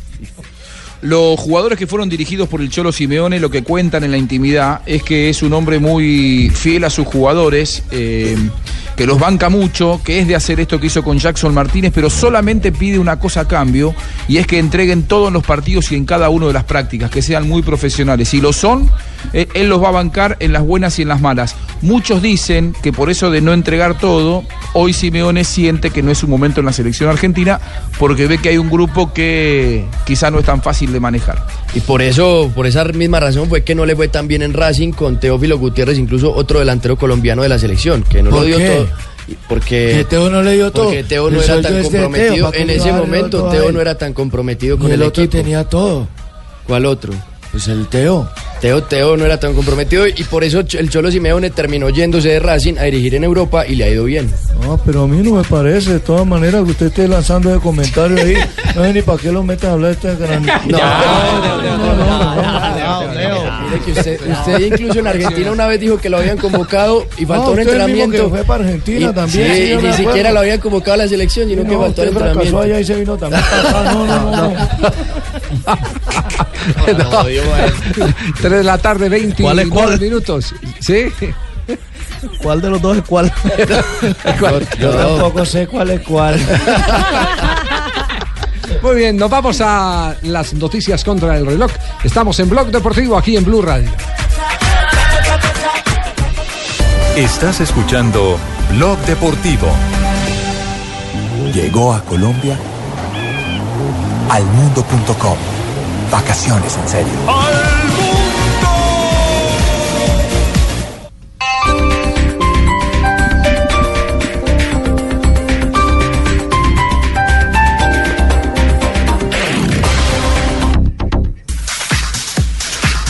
Los jugadores que fueron dirigidos por el Cholo Simeone lo que cuentan en la intimidad es que es un hombre muy fiel a sus jugadores, eh, que los banca mucho, que es de hacer esto que hizo con Jackson Martínez, pero solamente pide una cosa a cambio y es que entreguen todo en los partidos y en cada una de las prácticas, que sean muy profesionales. Si lo son, eh, él los va a bancar en las buenas y en las malas. Muchos dicen que por eso de no entregar todo, hoy Simeone siente que no es un momento en la selección argentina porque ve que hay un grupo que quizá no es tan fácil de manejar. Y por eso, por esa misma razón fue que no le fue tan bien en Racing con Teófilo Gutiérrez, incluso otro delantero colombiano de la selección, que no ¿Por lo dio qué? todo. Porque Que Teo no le dio todo. Porque Teo no El era tan Teo, comprometido. ¿para qué en ese momento Teo no era tan comprometido con Y el, el otro equipo. tenía todo. ¿Cuál otro? Pues el Teo. Teo, Teo no era tan comprometido y por eso el Cholo Simeone terminó yéndose de Racing a dirigir en Europa y le ha ido bien. No, pero a mí no me parece. De todas maneras, que usted esté lanzando de comentarios ahí. No sé ni para qué lo metan a hablar de esta gran. Mire que usted, usted incluso en Argentina una vez dijo que lo habían convocado y faltó No, un entrenamiento. que fue para Argentina y, también, sí, y ni acuerdo. siquiera lo habían convocado a la selección, sino que No, faltó el entrenamiento. allá y se vino también acá. No, no, no. no. No. Tres de la tarde, 29 ¿Cuál es cuál? minutos. ¿Sí? ¿Cuál de los dos es cuál? Yo tampoco sé cuál es cuál. Muy bien, nos vamos a las noticias contra el reloj. Estamos en Blog Deportivo aquí en Blue Radio. Estás escuchando Blog Deportivo. Llegó a Colombia almundo.com. Vacaciones en serio.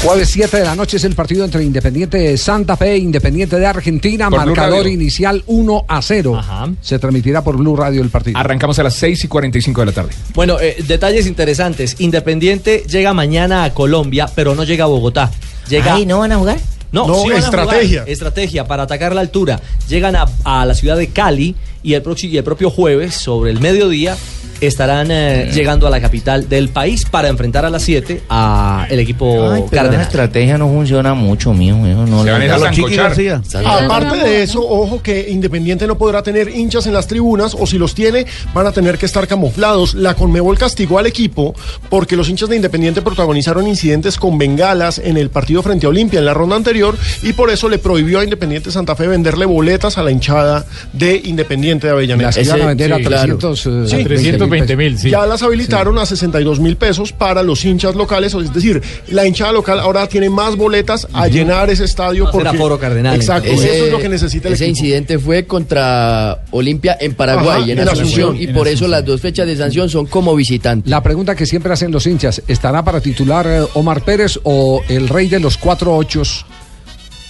Jueves 7 de la noche es el partido entre Independiente de Santa Fe e Independiente de Argentina. Por marcador inicial 1 a 0. Se transmitirá por Blue Radio el partido. Arrancamos a las 6 y 45 de la tarde. Bueno, eh, detalles interesantes. Independiente llega mañana a Colombia, pero no llega a Bogotá. Llega... Ay, ¿no van a jugar? No, No, sí estrategia. jugar. Estrategia para atacar la altura. Llegan a, a la ciudad de Cali y el, próximo, y el propio jueves, sobre el mediodía, estarán eh, llegando a la capital del país para enfrentar a las 7 a el equipo Ay, pero la Cardenal. estrategia no funciona mucho, mijo. Eso no Se le- van a ir a Los Chiqui sancochar. García. Aparte de eso, ojo que Independiente no podrá tener hinchas en las tribunas o si los tiene van a tener que estar camuflados. La Conmebol castigó al equipo porque los hinchas de Independiente protagonizaron incidentes con bengalas en el partido frente a Olimpia en la ronda anterior y por eso le prohibió a Independiente Santa Fe venderle boletas a la hinchada de Independiente de Avellaneda. Las iban a vender a sí, claro. 300, eh, Sí. 320 mil, sí. Ya las habilitaron a 62 mil pesos para los hinchas locales, es decir, la hinchada local ahora tiene más boletas a llenar ese estadio ser porque aforo cardenal, Exacto, entonces. eso es lo que necesita el ese equipo. incidente fue contra Olimpia en Paraguay, Ajá, en, en Asunción, Asunción. y En por eso las dos fechas de sanción son como visitante. La pregunta que siempre hacen los hinchas, ¿estará para titular eh, Omar Pérez o el rey de los cuatro ochos?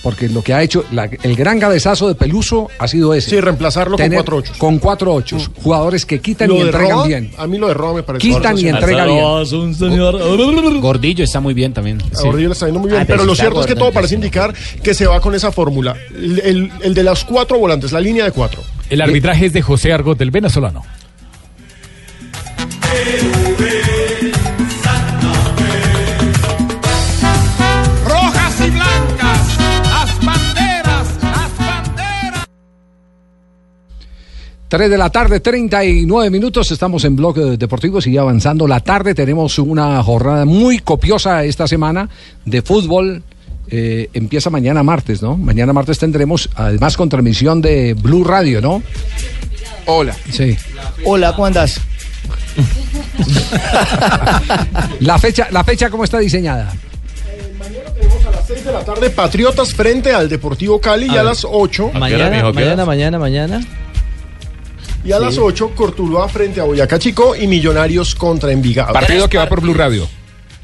Porque lo que ha hecho, la- el gran cabezazo de Peluso ha sido ese. Sí, reemplazarlo con cuatro ochos. Mm. Con cuatro ochos. Jugadores que quitan Lo y entregan Roa, bien. A mí lo de Roa me parece. Quitan y entregan bien. un señor. Gordillo está muy bien también. Gordillo está yendo muy bien, Ay, pero pero lo cierto es que todo parece indicar que se va con esa fórmula. El, el- el de las cuatro volantes, la línea de cuatro. El arbitraje es de José Argot del venezolano. 3 de la tarde, 39 minutos. Estamos en Blog Deportivo. Sigue avanzando la tarde. Tenemos una jornada muy copiosa esta semana de fútbol. Eh, empieza mañana martes, ¿no? Mañana martes tendremos, además, con transmisión de Blue Radio, ¿no? Hola. Sí. Hola, ¿cómo andas? La fecha, la fecha ¿cómo está diseñada? A las 6 de la tarde, Patriotas frente al Deportivo Cali y a, ver. las 8. Mañana, mañana, mañana, mañana. Y a las 8, Cortuluá frente a Boyacá Chico y Millonarios contra Envigado. Partido que va por Blue Radio.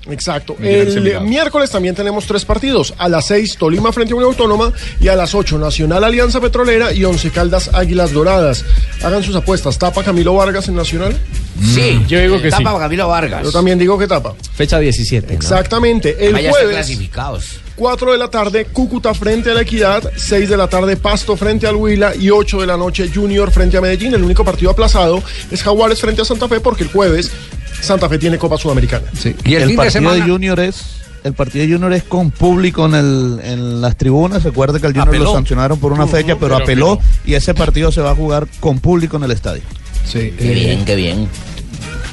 Exacto. Millonarios El Envigado. miércoles también tenemos tres partidos. A las 6, Tolima frente a Unión Autónoma. Y a las 8, Nacional Alianza Petrolera y Once Caldas Águilas Doradas. Hagan sus apuestas. ¿Tapa Camilo Vargas en Nacional? Sí, Yo digo que sí. Tapa Camilo Vargas. Yo también digo que tapa. Fecha 17. ¿no? Exactamente. El a ser jueves. clasificados. 4 de la tarde, Cúcuta frente a la Equidad. 6 de la tarde, Pasto frente al Huila. Y 8 de la noche, Junior frente a Medellín. El único partido aplazado es Jaguares frente a Santa Fe porque el jueves Santa Fe tiene Copa Sudamericana. Y el, fin de partido semana. de Junior es el partido de Junior es con público en, el, en las tribunas. Recuerde que el Junior Apeló. lo sancionaron por una Ujú, fecha, pero pero apeló apeló. y ese partido se va a jugar con público en el estadio. Sí, Qué bien, qué bien.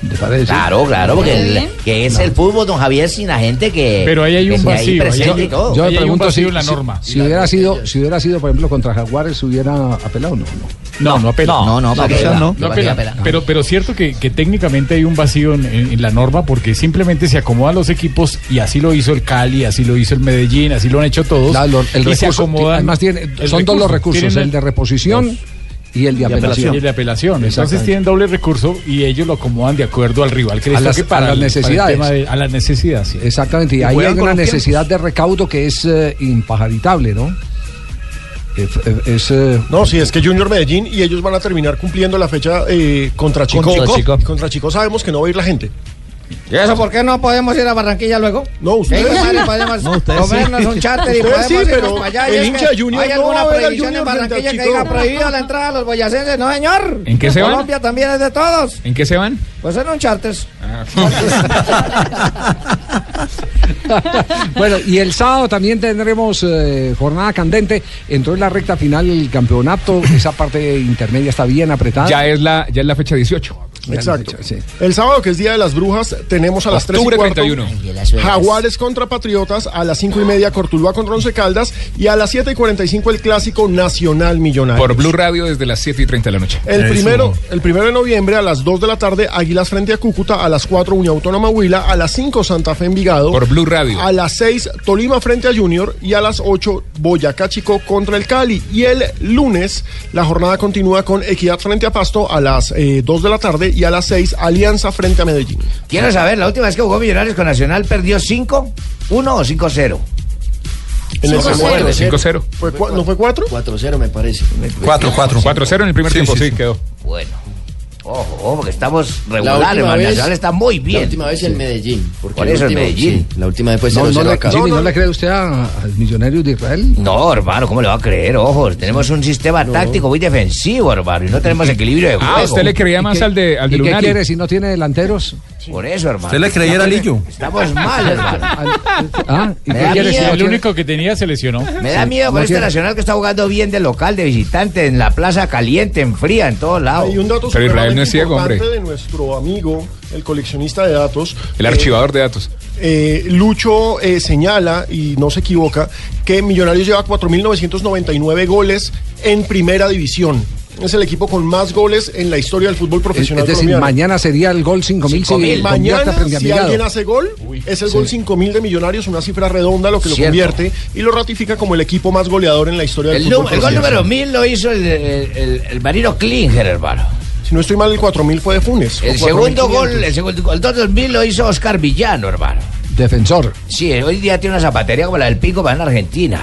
¿Te parece? Claro, claro, porque el- que es el fútbol, don Javier, sin la gente que. Pero ahí hay un vacío, ahí presente hay- y todo. Yo Ahí me pregunto si, en la si- norma. si hubiera sido, si hubiera sido, por ejemplo, contra Jaguares, hubiera apelado, no, no. No, no apela. No, no, no. No, No apela. apela. Pero, pero cierto que, que técnicamente hay un vacío en, en- en la norma porque simplemente se acomodan los equipos y así lo hizo el Cali, así lo hizo el Medellín, así lo han hecho todos. La- lo- el y se recurso, acomodan. además tiene, el son dos los recursos, el de reposición y el de apelación. Y el de apelación. Entonces tienen doble recurso y ellos lo acomodan de acuerdo al rival que les A las- toque para a las el- para el necesidades. tema de- a las necesidades. sí. Exactamente, y, Y ahí hay una necesidad de recaudo que es eh, impajaritable, ¿no? Eh, eh, Es, eh, No, sí, es que Junior Medellín y ellos van a terminar cumpliendo la fecha eh, contra Chico. Contra Chico. Y Contra Chico sabemos que no va a ir la gente. ¿Y eso por qué no podemos ir a Barranquilla luego? No, ustedes ¿Qué, sí. madre, podemos No, ustedes comernos sí. un charter y podemos sí, irnos pero para allá. el hincha Junior ¿Hay no alguna prohibición en Barranquilla que diga prohibida la entrada a los boyacenses? No, señor. ¿En qué se van? Colombia también es de todos. ¿En qué se van? Pues en un charter. bueno, y el sábado también tendremos eh, jornada candente. Entró en la recta final el campeonato. Esa parte intermedia está bien apretada. Ya es la, ya es la fecha 18. Exacto. El sábado, que es Día de las Brujas, tenemos a las 3 y Octubre cuarto 31. Jaguares contra Patriotas, a las 5 y media Cortuluá contra Once Caldas y a las 7 y 45 el clásico Nacional Millonario. Por Blue Radio desde las 7 y 30 de la noche. El primero, el primero de noviembre a las 2 de la tarde, Águilas frente a Cúcuta, a las 4 Unión Autónoma Huila, a las 5 Santa Fe Envigado. Por Blue Radio. A las 6 Tolima frente a Junior y a las 8 Boyacá Chico contra el Cali. Y el lunes la jornada continúa con Equidad frente a Pasto a las eh, 2 de la tarde y a las 6 Alianza frente a Medellín. Quiero saber, la última vez que jugó Millonarios con Nacional perdió 5, 1 o 5-0. En el 5-0. segundo. 5-0. ¿Fue cua- ¿No fue 4? 4-0 me parece. 4-4. 4-0 en el primer tiempo, sí, quedó. Bueno. Ojo, ojo, porque estamos La regulares, vez- Nacional está muy bien. La última vez el Medellín. Porque Por eso último- Medellín. sí, la última vez fue No, 0-0 no le. Jimmy, ¿no le cree usted a- al millonario de Israel? No, hermano, ¿cómo le va a creer? Ojo, tenemos un sistema táctico muy defensivo, hermano, y no tenemos equilibrio de juego. Ah, usted le creía más al de, al de ¿Y qué quiere si no tiene delanteros? Por eso, hermano. ¿Usted le creyera a Lillo? Estamos mal, hermano. ¿Ah? ¿Y qué quiere si El único que tenía se lesionó. Me da miedo con este. Nacional que está jugando bien de local, de visitante, en la plaza caliente, en fría, en todos lados. Hay un dato Pero Israel no es ciego, hombre. de nuestro amigo, el coleccionista de datos. El eh, archivador de datos. eh, Lucho eh, señala, y no se equivoca, que Millonarios lleva 4.999 goles en primera división. Es el equipo con más goles en la historia del fútbol Es, profesional es decir, colombiano. mañana sería el gol 5000 si convierte Mañana, si alguien hace gol, es el gol 5000 de Millonarios, una cifra redonda, lo que lo convierte y lo ratifica como el equipo más goleador en la historia del El, fútbol el gol número 1000 lo hizo el, el, el- el marino Klinger, hermano. Si no estoy mal, el 4000 fue de Funes. El segundo 4500. gol, el segundo gol 2000 lo hizo Oscar Villano, hermano. Defensor. Sí, hoy día tiene una zapatería como la del Pico para en Argentina.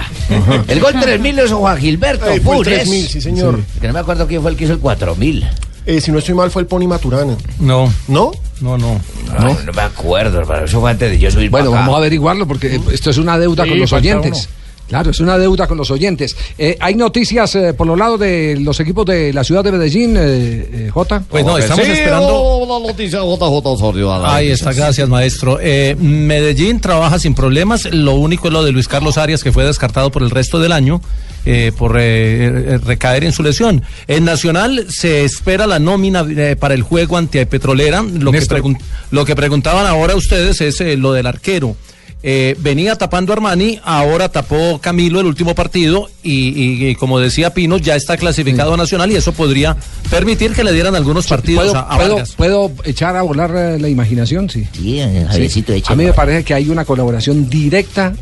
El gol 3000 lo hizo Juan Gilberto fue el Funes. 3000, sí, señor. Que no me acuerdo quién fue el que hizo el 4000. Eh, si no estoy mal, fue el Pony Maturana. No. ¿No? No, no. No, no me acuerdo, hermano. Eso fue antes de yo subir Bueno, para acá. vamos a averiguarlo porque esto es una deuda Sí, con los oyentes. Claro, es una deuda con los oyentes. Eh, ¿Hay noticias eh, por los lados de los equipos de la ciudad de Medellín, eh, eh, Jota? Pues no, estamos esperando. La noticia JJ Osorio. Ahí está, gracias maestro. Eh, Medellín trabaja sin problemas, lo único es lo de Luis Carlos Arias que fue descartado por el resto del año eh, por recaer en su lesión. En Nacional se espera la nómina eh, para el juego ante Petrolera. Lo que, pregun- lo que preguntaban ahora ustedes es eh, lo del arquero. Eh, venía tapando Armani, ahora tapó Camilo el último partido y, y- y como decía Pino, ya está clasificado a Nacional y eso podría permitir que le dieran algunos partidos ¿Puedo, a, a puedo- Vargas. puedo echar a volar eh, la imaginación? Sí. Sí, Sí. eche A mí me parece que hay una colaboración directa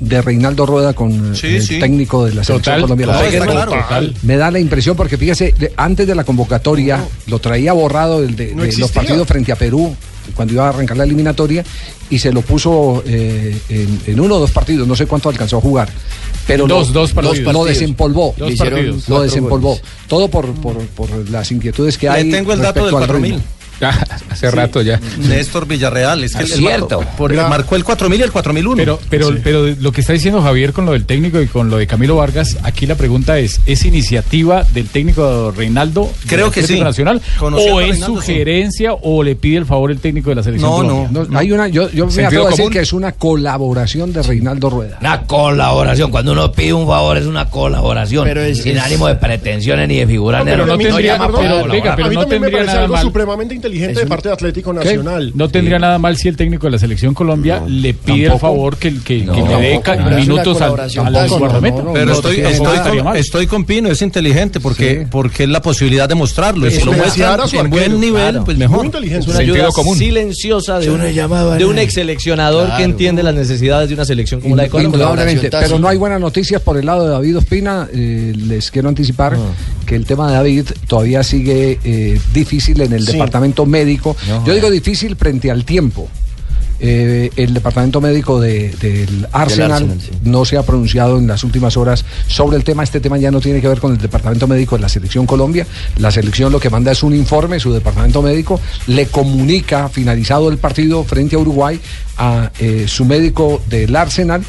de Reinaldo Rueda con eh, Sí, el sí. técnico de la selección Total, colombiana. claro, ¿Sabe qué? está claro. Total. Me da la impresión porque fíjese, antes de la convocatoria lo traía borrado del de, No de los partidos frente a Perú cuando iba a arrancar la eliminatoria y se lo puso eh, en, en uno o dos partidos, no sé cuánto alcanzó a jugar. Pero Dos, lo, dos partidos. lo- desempolvó. Dos partidos. Lo desempolvó. goles. Todo por, por, por las inquietudes que Le hay. tengo el dato respecto del al 4000. Ritmo. Hace rato ya. Néstor Villarreal, es que Es él cierto. marcó, por- marcó el 4000 y el 4001. Pero, pero, pero lo que está diciendo Javier con lo del técnico y con lo de Camilo Vargas, aquí la pregunta es, ¿es iniciativa del técnico Reinaldo? Creo que sí. Nacional Conociendo ¿O es Reinaldo, sí. sugerencia o le pide el favor el técnico de la selección? Colombia? No, hay una, yo, yo me ¿Sentido atrevo a decir que es una colaboración de Reinaldo Rueda. Una colaboración. Cuando uno pide un favor es una colaboración. Pero es- sin es- ánimo de pretensiones ni de figurar. pero no, a mí pero no también me tendría parece nada algo mal. supremamente inteligente Es de un- parte de Atlético Nacional. No tendría nada mal si el técnico de la selección Colombia le pide el tampoco. favor que, que, que No, le dé minutos al, guardameta. Pero estoy, con, mal. estoy con Pino, es inteligente porque, porque es la posibilidad de mostrarlo. Y si lo Influenciar muestran a su en buen nivel, Claro. pues mejor. Es una ayuda común. silenciosa de, un, de un ex seleccionador que entiende las necesidades de una selección como la de Colombia. Pero no hay buenas noticias por el lado de David Ospina. Eh, les quiero anticipar que el tema de David todavía sigue eh, difícil en el Sí. departamento médico. No, Yo digo difícil frente al tiempo. Eh, el departamento médico de- del Arsenal, Arsenal, sí. no se ha pronunciado en las últimas horas sobre el tema. Este tema ya no tiene que ver con el departamento médico de la selección Colombia. La selección lo que manda es un informe, su departamento médico le comunica, finalizado el partido frente a Uruguay, a eh, su médico del Arsenal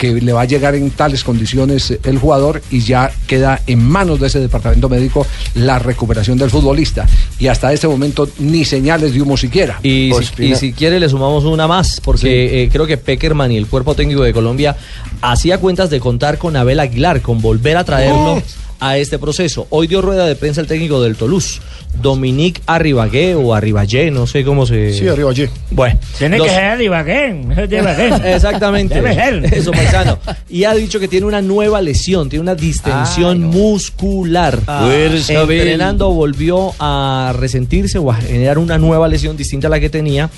que le va a llegar en tales condiciones eh, el jugador y ya queda en manos de ese departamento médico la recuperación del futbolista. Y hasta este momento ni señales de humo siquiera. Y si, y si quiere le sumamos una más, porque eh, creo que Peckerman y el cuerpo técnico de Colombia hacía cuentas de contar con Abel Aguilar, con volver a traerlo Oh. A este proceso. Hoy dio rueda de prensa el técnico del Toulouse, Dominique Arribagué o Arriballé, no sé cómo se... Sí, Arriballé. Bueno. Tiene los- que ser Ibaguén. Exactamente. Debe ser. Eso, paisano. Y ha dicho que tiene una nueva lesión, tiene una distensión muscular. Ah. Entrenando volvió a resentirse o a generar una nueva lesión distinta a la que tenía.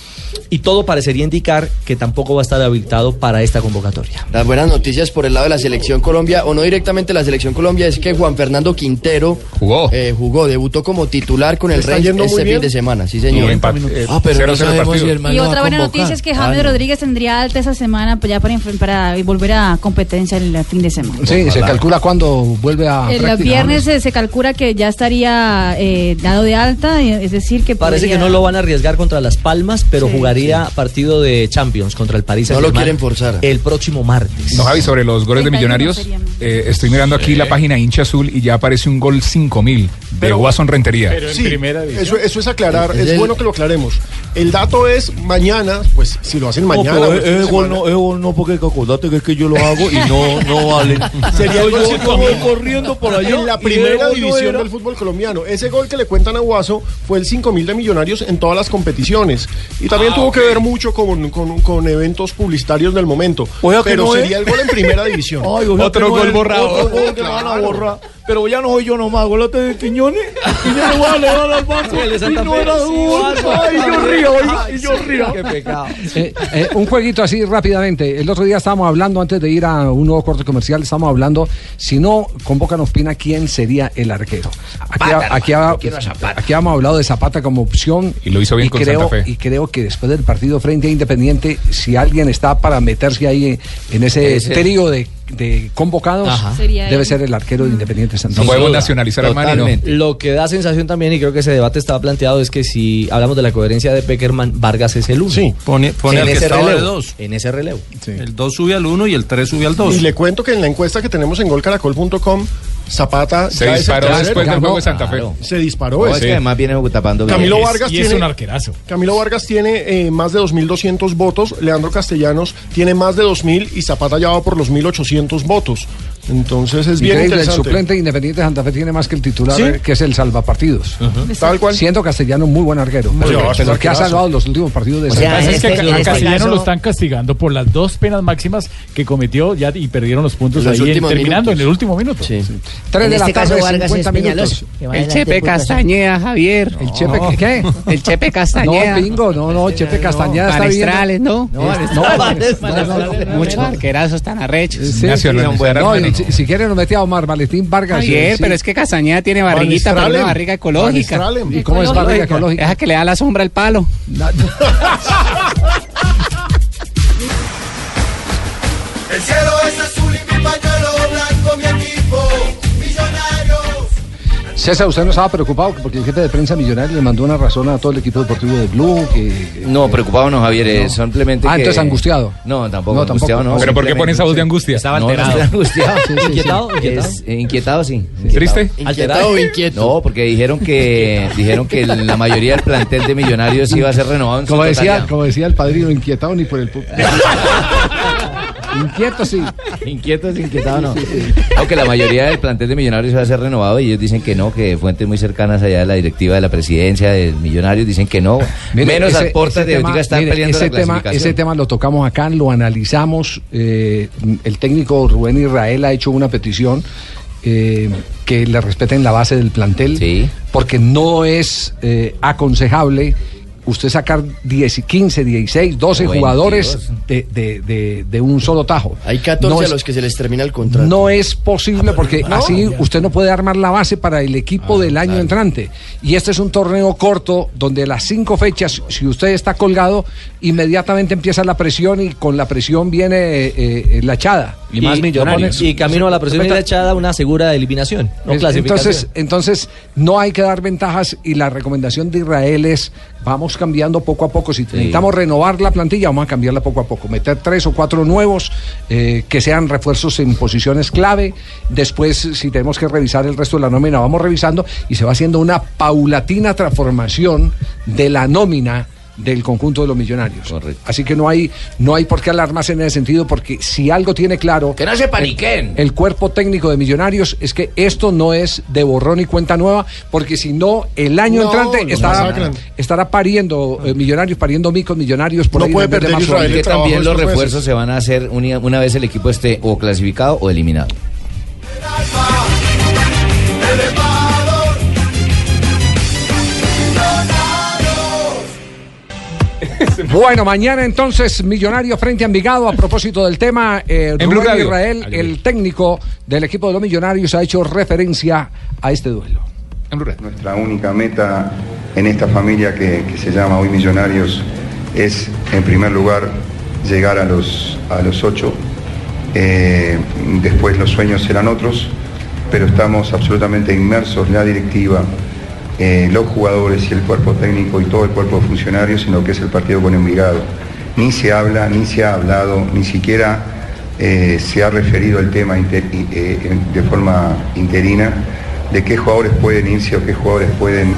Y todo parecería indicar que tampoco va a estar habilitado para esta convocatoria. Las buenas noticias por el lado de la selección Colombia, o no directamente la selección Colombia, es que Juan Fernando Quintero jugó, jugó debutó como titular con el ¿Está Rennes yendo muy este bien? fin de semana, sí señor. Ah, pero no sabemos si el man Y otra buena noticia es que Ah, James no. Rodríguez tendría alta esa semana pues, ya para, volver a competencia el fin de semana. Sí, se calcula cuando vuelve a. El viernes se, se calcula que ya estaría eh, dado de alta, eh, es decir, que Parece que no lo van a arriesgar contra Las Palmas, pero Sí, jugaría partido de Champions contra el París No lo quieren forzar. El próximo martes. No, Javi, sobre los goles de 31 Millonarios, eh, estoy mirando aquí la página hincha azul y ya aparece un gol 5000 de Watson Rentería. Pero en Sí, primera eso, eso es aclarar, Es es bueno que lo aclaremos. El dato es mañana, pues si lo hacen mañana. No, o pero el fin de ese gol no, ese gol no, porque acordate que es que yo lo hago y no, no vale. Sería el yo, gol yo voy corriendo por allá. en la primera no división del fútbol colombiano. Ese gol que le cuentan a Guaso fue el 5000 de Millonarios en todas las competiciones. Y también Ah, tuvo ok. que ver mucho con, con- con eventos publicitarios del momento. O sea que Pero no sería es. el gol en primera división. Ay, Otro no gol es borrado. Otro gol que van a borrar. Pero ya no soy yo nomás, acuérdate de Quiñones. Le voy a leer al de Y no era. Álvaro. Ay, yo río, y yo río. Qué pecado. Eh, eh, un jueguito así rápidamente. El otro día estábamos hablando, antes de ir a un nuevo corte comercial, estábamos hablando, si no convocan a Ospina, ¿quién sería el arquero? Aquí, Zapata, aquí, hermano, ha- aquí hemos hablado de Zapata como opción. Y lo hizo bien con creo, Santa Fe. Y creo que después del partido frente a Independiente, si alguien está para meterse ahí en, en ese Ese. trío de, de convocados, debe ser el arquero de Independiente Santa Fe. podemos nacionalizar al Mani, ¿no? Totalmente. Lo que da sensación también, y creo que ese debate estaba planteado, es que si hablamos de la coherencia de Peckerman, Vargas es el uno. Sí, pone, pone en que ese estaba de relevo. dos. En ese relevo. El 2 sube al 1 y el 3 sube al 2. Y le cuento que en la encuesta que tenemos en golcaracol.com, Zapata Se ya es el disparó después del juego de Santa Fe. Claro. Se disparó. No, ese. es que además viene tapando. Camilo Vargas y es tiene- un arquerazo. Camilo Vargas tiene eh, más de 2.200 votos, Leandro Castellanos tiene más de 2.000 y Zapata ya va por los 1.800 votos. Entonces es bien Increíble, el interesante. suplente de Independiente de Santa Fe tiene más que el titular, Sí. eh, que es el salvapartidos. Tal cual. Siendo Castellano muy buen arquero, Muy pero, pero que ha salvado los últimos partidos de O Santa sea, es que este- a en este Castellano caso- lo están castigando por las dos penas máximas que cometió ya y perdieron los puntos Los ahí en- terminando minutos. en el último minuto. Sí. Tres En de la este caso tarde, Vargas 50 es minutos. Que El Chepe Castañeda, Javier. ¿El Chepe qué? El Chepe Castañeda. No, bingo, no, no, Chepe Castañeda está bien. ¿no? No, No, Muchos arquerazos tan arrechos. Sí, Nacionalizar al no, si, si quiere nos mete a Omar Valentín Vargas. Sí. pero es que Castañeda tiene barriguita, pero una barriga ecológica. ¿Y cómo es barriga ecológica? Deja que le da la sombra al palo. El cielo es azul César, usted no estaba preocupado porque el jefe de prensa millonario le mandó una razón a todo el equipo deportivo de Blue. Que, No, preocupado no, Javier, No. simplemente Ah, que... entonces angustiado. No, tampoco, No, tampoco. angustiado no. ¿Pero por qué pone esa voz de angustia? Estaba No, alterado. no angustiado. Sí, sí, sí. inquietado, ¿Inquietado? Es, eh, inquietado, sí. ¿Triste? ¿Alterado o inquieto? No, porque dijeron que dijeron que la mayoría del plantel de millonarios iba a ser renovado en su Como decía, totalidad. como decía el padrino, inquietado ni por el Inquieto sí. Inquieto es inquietado, no. Aunque la mayoría del plantel de Millonarios va a ser renovado y ellos dicen que no, que fuentes muy cercanas allá de la directiva de la presidencia de Millonarios dicen que no. Mire, Menos ese- ese de ahorita están mire, peleando ese la tema, ese tema lo tocamos acá, lo analizamos. eh, el técnico Rubén Israel ha hecho una petición eh, que le respeten la base del plantel, porque no es eh, aconsejable usted sacar 10, 15, 16, 12 22. jugadores de, de- de- de un solo tajo. Hay 14 No a los que se les termina el contrato. no es posible porque no. así usted no puede armar la base para el equipo del año entrante. Y este es un torneo corto donde las cinco fechas, si usted está colgado, inmediatamente empieza la presión y con la presión viene eh, eh, la echada. Y, y camino a la presión y la echada una segura eliminación, no Es- clasificación. Entonces, entonces, no hay que dar ventajas y la recomendación de Israel es vamos cambiando poco a poco. Si necesitamos renovar la plantilla, vamos a cambiarla poco a poco. Meter tres o cuatro nuevos eh, que sean refuerzos en posiciones clave. Después, si tenemos que revisar el resto de la nómina, vamos revisando y se va haciendo una paulatina transformación de la nómina del conjunto de los millonarios. Así que no hay no hay por qué alarmarse en ese sentido porque si algo tiene claro Que no se paniquen. el cuerpo técnico de Millonarios es que esto no es de borrón y cuenta nueva, porque si no, el año No, entrante estará, pariendo eh, Millonarios, pariendo micos Millonarios por ahí en vez de más Y suave. que también los refuerzos se van a hacer una, una vez el equipo esté o clasificado o eliminado. Bueno, mañana entonces Millonarios frente a Envigado. A propósito del tema, eh, En Blue Rubén Radio. Israel, el técnico del equipo de los Millonarios, ha hecho referencia a este duelo. Nuestra única meta en esta familia que, que se llama hoy Millonarios es, en primer lugar, llegar a los, a los ocho. Eh, después los sueños serán otros, pero estamos absolutamente inmersos, la directiva, eh, los jugadores y el cuerpo técnico y todo el cuerpo de funcionarios en lo que es el partido con Envigado. Ni se habla, ni se ha hablado, ni siquiera eh, se ha referido al tema eh, de forma interina de qué jugadores pueden irse o qué jugadores pueden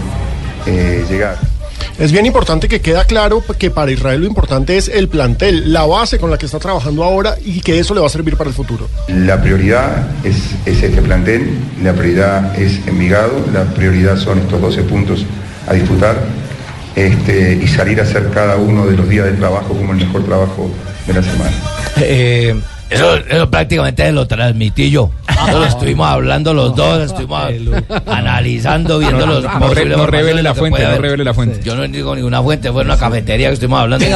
llegar. Es bien importante que queda claro que para Israel lo importante es el plantel, la base con la que está trabajando ahora y que eso le va a servir para el futuro. La prioridad es, es este plantel, la prioridad es Envigado, la prioridad son estos 12 puntos a disputar este, y salir a hacer cada uno de los días de trabajo como el mejor trabajo de la semana. Eh, eso, eso prácticamente lo transmití yo. Lo estuvimos hablando los dos, estuvimos analizando, viendo No, los no, no, posibles no revele la fuente, no revele la fuente. Yo no digo ninguna fuente, fue en una cafetería que estuvimos hablando.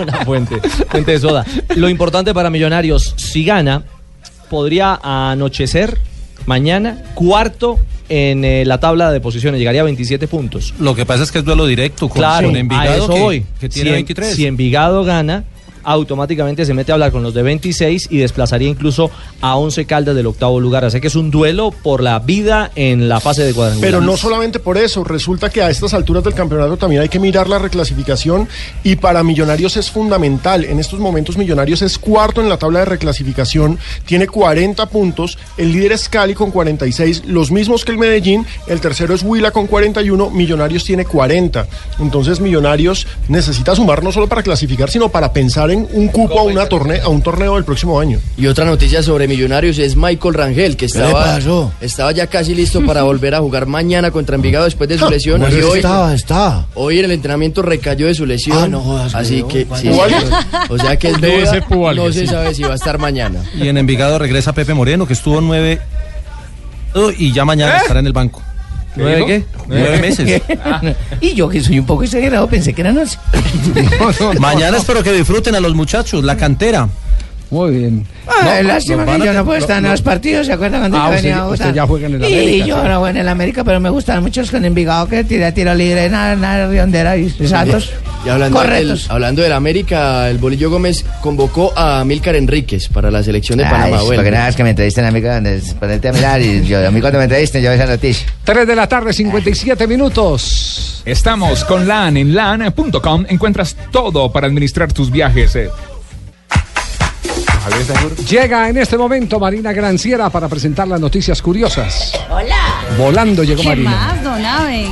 Una fuente, fuente de soda. Lo importante para Millonarios, si gana, podría anochecer mañana cuarto en eh, la tabla de posiciones, llegaría a 27 puntos. Lo que pasa es que es duelo directo con, Claro, con a Envigado eso que, voy. que tiene si, 23. si Envigado gana, automáticamente se mete a hablar con los de 26 y desplazaría incluso a 11 Caldas del octavo lugar. Así que es un duelo por la vida en la fase de cuadrangular. Pero no solamente por eso, resulta que a estas alturas del campeonato también hay que mirar la reclasificación y para Millonarios es fundamental. En estos momentos Millonarios es cuarto en la tabla de reclasificación, tiene 40 puntos, el líder es Cali con 46, los mismos que el Medellín, el tercero es Huila con 41, Millonarios tiene 40. Entonces Millonarios necesita sumar no solo para clasificar, sino para pensar en un cupo a, una torne a un torneo del próximo año. Y otra noticia sobre Millonarios es Michael Rangel, que ¿Qué le estaba, estaba ya casi listo para volver a jugar mañana contra Envigado después de su lesión. Bueno, y hoy, estaba, está. hoy en el entrenamiento recayó de su lesión. Ah, no jodas, así que, sí, o sea que es duda, no se sí. sabe si va a estar mañana. Y en Envigado regresa Pepe Moreno, que estuvo nueve y ya mañana ¿Eh? estará en el banco. ¿Nueve qué? Nueve meses. y yo que soy un poco exagerado pensé que eran once. Mañana espero que disfruten a los muchachos, la cantera. Muy bien. Ah, No, lástima que yo no puedo estar en los partidos, ¿se acuerdan cuando Ah, yo usted- venía a usted Bogotá? ya juega en el Y América, yo sí. no juego en el América, pero me gustan muchos con Envigado que tira tiro libre, nada, nada, riondera y Santos. Y hablando del, Correctos. hablando del América, el Bolillo Gómez convocó a Milcar Enríquez para la selección de Ay, Panamá. para Bueno. que nada más que me entrevisten a mí, cuando- ponerte a mirar y yo, a mí cuando me entrevisten yo esa noticia. 3 de la tarde, 57 minutos. Estamos con LAN. En LAN.com encuentras todo para administrar tus viajes. eh. Llega en este momento Marina Granciera para presentar las noticias curiosas. Hola. Volando llegó ¿Qué Marina. más, don Abe?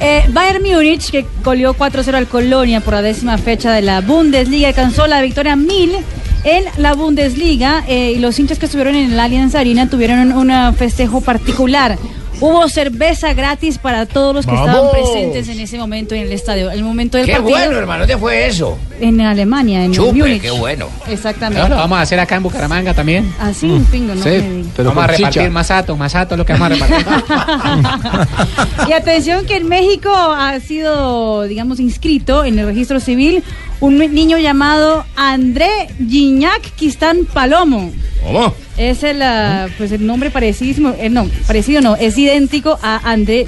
Eh, Bayern Múnich, que goleó 4-0 al Colonia por la décima fecha de la Bundesliga, alcanzó la victoria 1000 en la Bundesliga eh, y los hinchas que estuvieron en el Allianz Arena tuvieron un, un festejo particular. Hubo cerveza gratis para todos los que estaban presentes en ese momento en el estadio. El momento del Qué partido bueno, hermano, ¿dónde fue eso? en Alemania, en Chupe, Múnich. qué bueno. Exactamente. Lo vamos a hacer acá en Bucaramanga también. Así, un pingo, ¿no? Sí, me pero vamos a con chicha. repartir masato, masato es lo que vamos a repartir. Y atención que en México ha sido, digamos, inscrito en el registro civil un niño llamado André Gignac Quistán Palomo. ¿Cómo? Es el, ah, pues el nombre parecidísimo, eh, no, parecido no, es idéntico a André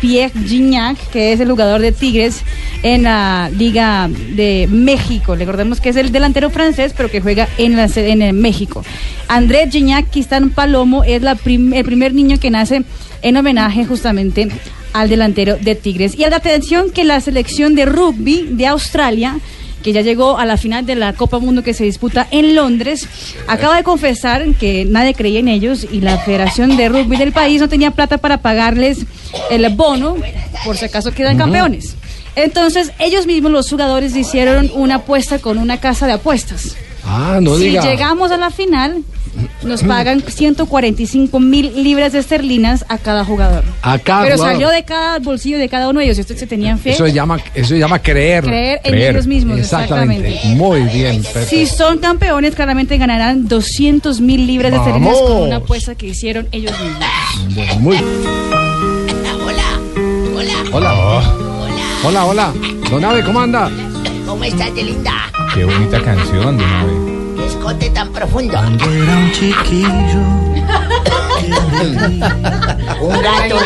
Pierre Gignac, que es el jugador de Tigres en la Liga de México. Recordemos que es el delantero francés, pero que juega en, la, en el México. André Gignac Quistán Palomo es la prim- el primer niño que nace en homenaje justamente al delantero de Tigres. Y a la atención que la selección de rugby de Australia que ya llegó a la final de la Copa Mundo que se disputa en Londres, acaba de confesar que nadie creía en ellos y la Federación de Rugby del país no tenía plata para pagarles el bono por si acaso quedan campeones. Entonces ellos mismos, los jugadores, hicieron una apuesta con una casa de apuestas. Ah, no si diga. llegamos a la final, nos pagan 145 mil libras de esterlinas a cada jugador. A cada Pero jugador. salió de cada bolsillo de cada uno de ellos. Estos se tenían fe. Eso se llama, eso se llama creer. Creer en ellos mismos, Exactamente. exactamente. Muy bien. perfecto. Si son campeones, claramente ganarán 200 mil libras de esterlinas con una apuesta que hicieron ellos mismos. Bueno, muy Hola. Hola, hola. Don Ave, ¿cómo anda? ¿Cómo estás, de linda? Qué bonita canción de una vez. Qué escote tan profundo. Era un chiquillo. un gato.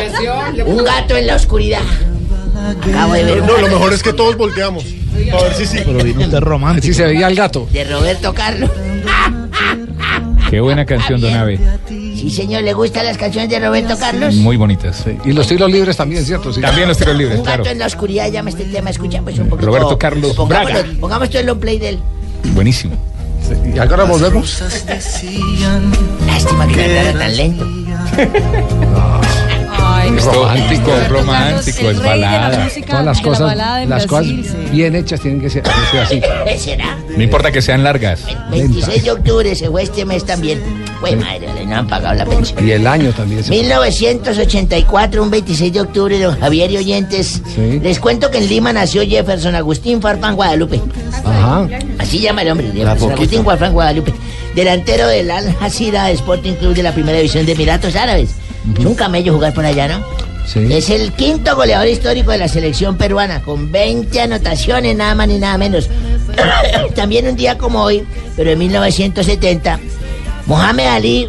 Un gato en la oscuridad. Acabo de ver No, lo mejor es que todos volteamos. A ver si sí. Pero vino usted romántico. Si se veía el gato. de Roberto Carlos. Qué buena canción, Don Ave. Sí, señor, ¿le gustan las canciones de Roberto Carlos? Muy bonitas. Y los tiros libres también, ¿cierto? Sí. También los tiros libres, Un gato claro. en la oscuridad, llama este tema, escucha pues un poquito. Roberto Carlos Pongámoslo- Braga. Pongamos todo el long play de él. Buenísimo. Y ahora volvemos. Lástima que cantara tan lento. Ay, Es romántico, romántico, es el la balada. música, Todas las la cosas, balada las Brasil, cosas sí. bien hechas tienen que ser, que ser así. No importa que sean largas. 26 de octubre se fue este mes también. Güey, madre, le no han pagado la pensión. Y el año también. se- 1984, un 26 de octubre, don Javier y oyentes. Sí. Les cuento que en Lima nació Jefferson Agustín Farfán Guadalupe. Ajá. Así llama el hombre, Jefferson. Agustín Farfán Guadalupe. Delantero del Al Jazeera Sporting Club de la Primera División de Emiratos Árabes. Es un camello jugar por allá, ¿no? Sí. Es el quinto goleador histórico de la selección peruana, con 20 anotaciones, nada más ni nada menos. También un día como hoy, pero en 1970, Mohamed Ali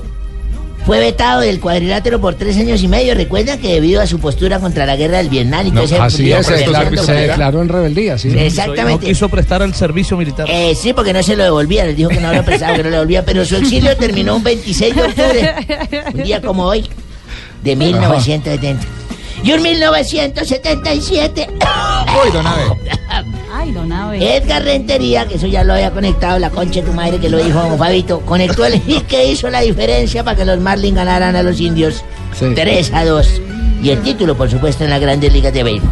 fue vetado del cuadrilátero por tres años y medio. Recuerda que debido a su postura contra la guerra del Vietnam y todo ese Así es, se se declaró en rebeldía. Sí, exactamente. No quiso prestar el servicio militar. Eh, sí, porque no se lo devolvía, les dijo que no lo prestaba, que no lo devolvía, pero su exilio terminó un 26 de octubre, un día como hoy, de 1970. Y un 1977, Uy, Don Ave. Ay, don Abe. Edgar Rentería, que eso ya lo había conectado, la concha de tu madre que lo dijo Fabito, conectó el hit que hizo la diferencia para que los Marlins ganaran a los indios Sí. 3 a 2. Y el título, por supuesto, en las grandes ligas de béisbol.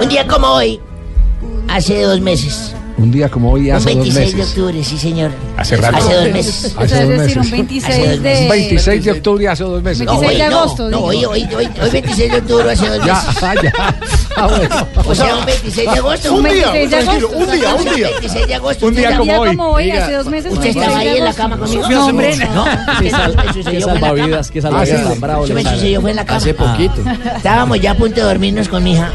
Un día como hoy, hace dos meses, Un día como hoy, un hace dos 26 de meses. octubre, sí señor. Hace rato. Hace dos meses. Hace dos decir, un meses. 26 de... 26 de octubre, hace dos meses. 26 de hoy agosto, No, digo. hoy, hoy, hoy, hoy 26 de octubre, hace dos Ya, meses. ah, ya. Ah, bueno. O sea, un 26 de agosto. Un día, 26 de tranquilo, agosto, un día, un día. 26 de agosto. Un día Usted como estaba- hoy. como hoy, hace dos meses. ¿Usted 26 estaba de ahí en la cama conmigo? No, hombre. No, Qué, salvavidas, qué salvavidas Ah, tan bravo. Eso me sucedió fue en la cama. Hace poquito. Estábamos ya a punto de dormirnos con mi hija.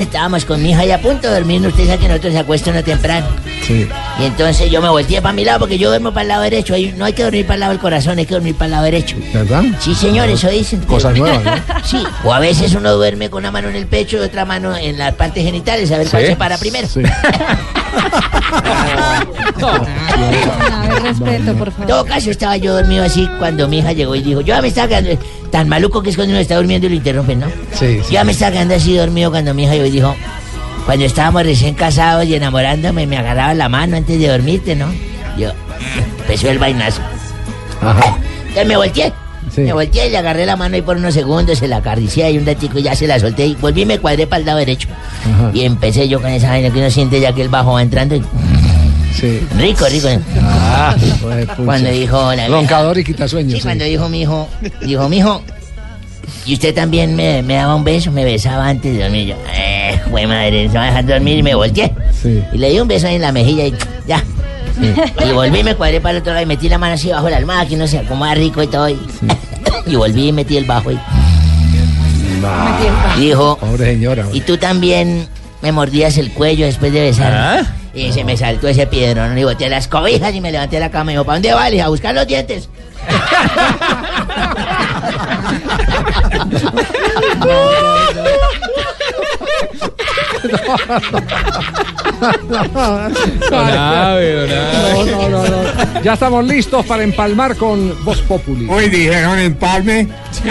Estábamos con mi hija ya a punto de dormirnos. Usted sabe que nosotros se acuestan temprano. Sí. Y entonces yo me volteé para mi lado porque yo duermo para el lado derecho. Ahí no hay que dormir para el lado del corazón, hay que dormir para el lado derecho. ¿Verdad? Sí, señor, eso dicen. Cosas nuevas, ¿no? Sí, o a veces uno duerme con una mano en el pecho y otra mano en las partes genitales, a ver cuál ¿Sí? se para primero. Respeto, por En todo caso, estaba yo dormido así cuando mi hija llegó y dijo, yo ya me estaba quedando tan maluco que es cuando uno está durmiendo y lo interrumpen, ¿no? Sí, Yo ya me estaba quedando así dormido cuando mi hija y dijo, cuando estábamos recién casados y enamorándome, me agarraba la mano antes de dormirte, ¿no? Yo, empezó el vainazo. Entonces me volteé. Me volteé y le agarré la mano y por unos segundos se la acaricié y un ratico y ya se la solté y volví y me cuadré para el lado derecho. Y empecé yo con esa vaina que uno siente ya que el bajo va entrando y... Rico, rico. Ah, Cuando dijo la Roncador y quitasueños. Sí, sí. cuando dijo mi hijo, dijo mi hijo, y usted también me, me daba un beso, me besaba antes de dormir. Yo, eh, güey madre, se va a dejar dormir y me volteé. Y le di un beso ahí en la mejilla y ya. Y volví, me cuadré para el otro lado y metí la mano así bajo la almohada, que no se acomoda rico y todo. Y, y volví y metí el bajo y dijo, Pobre señora. y tú también me mordías el cuello después de besarme. Y se me saltó ese piedrón y boté las cobijas y me levanté de la cama y dijo, ¿para dónde vales? A buscar los dientes. No, no, no, no. Ya estamos listos para empalmar con Voz Populi. Hoy dijeron empalme.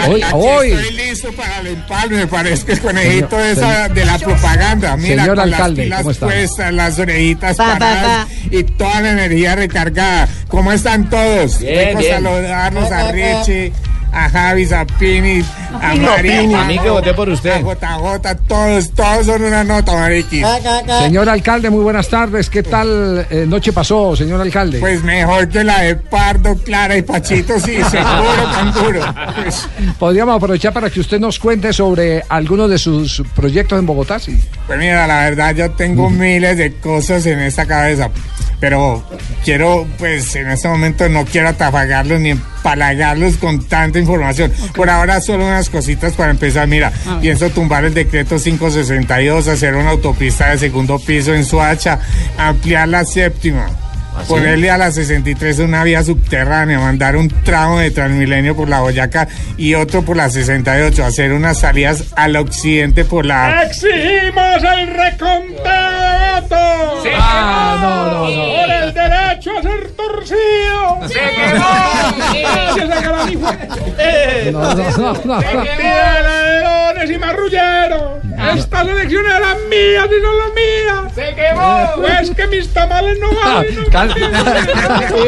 Hoy, hoy. Estoy listo para el empalme, me parece que es conejito Señor- esa de la propaganda. Mira, Señor con alcalde, las ¿cómo pilas está? puestas, las orejitas Pa, pa, paradas y toda la energía recargada. ¿Cómo están todos? Bien, Vengo bien. a saludarlos a Richie, a Javis, a Pini, a mí que voté por usted. JJ, todos, todos son una nota, Mariquis. Señor alcalde, muy buenas tardes. ¿Qué tal eh, noche pasó, señor alcalde? Pues mejor que la de Pardo, Clara y Pachito, sí, seguro, tan duro. Pues, Podríamos aprovechar para que usted nos cuente sobre algunos de sus proyectos en Bogotá, sí. Pues mira, la verdad yo tengo miles de cosas en esta cabeza, pero quiero, pues en este momento no quiero atafagarlos ni empalagarlos con tanta información. Por ahora solo unas cositas para empezar. Mira, pienso tumbar el decreto 562, hacer una autopista de segundo piso en Suacha, ampliar la séptima. Ponerle a la 63 una vía subterránea, mandar un tramo de Transmilenio por la Boyacá y otro por la 68, hacer unas salidas al occidente por la ¡Exigimos el reconteo Se Ah, no, no, no. ¡Por el derecho a ser torcido! ¡Se quemó! ¡Gracias a Garanijo! No, no, no, no. ¡Partida de ladrones y marrulleros! ¡Estas elecciones eran mías y no las mías! ¡Se quemó! Pues que mis tamales no valen. Cal-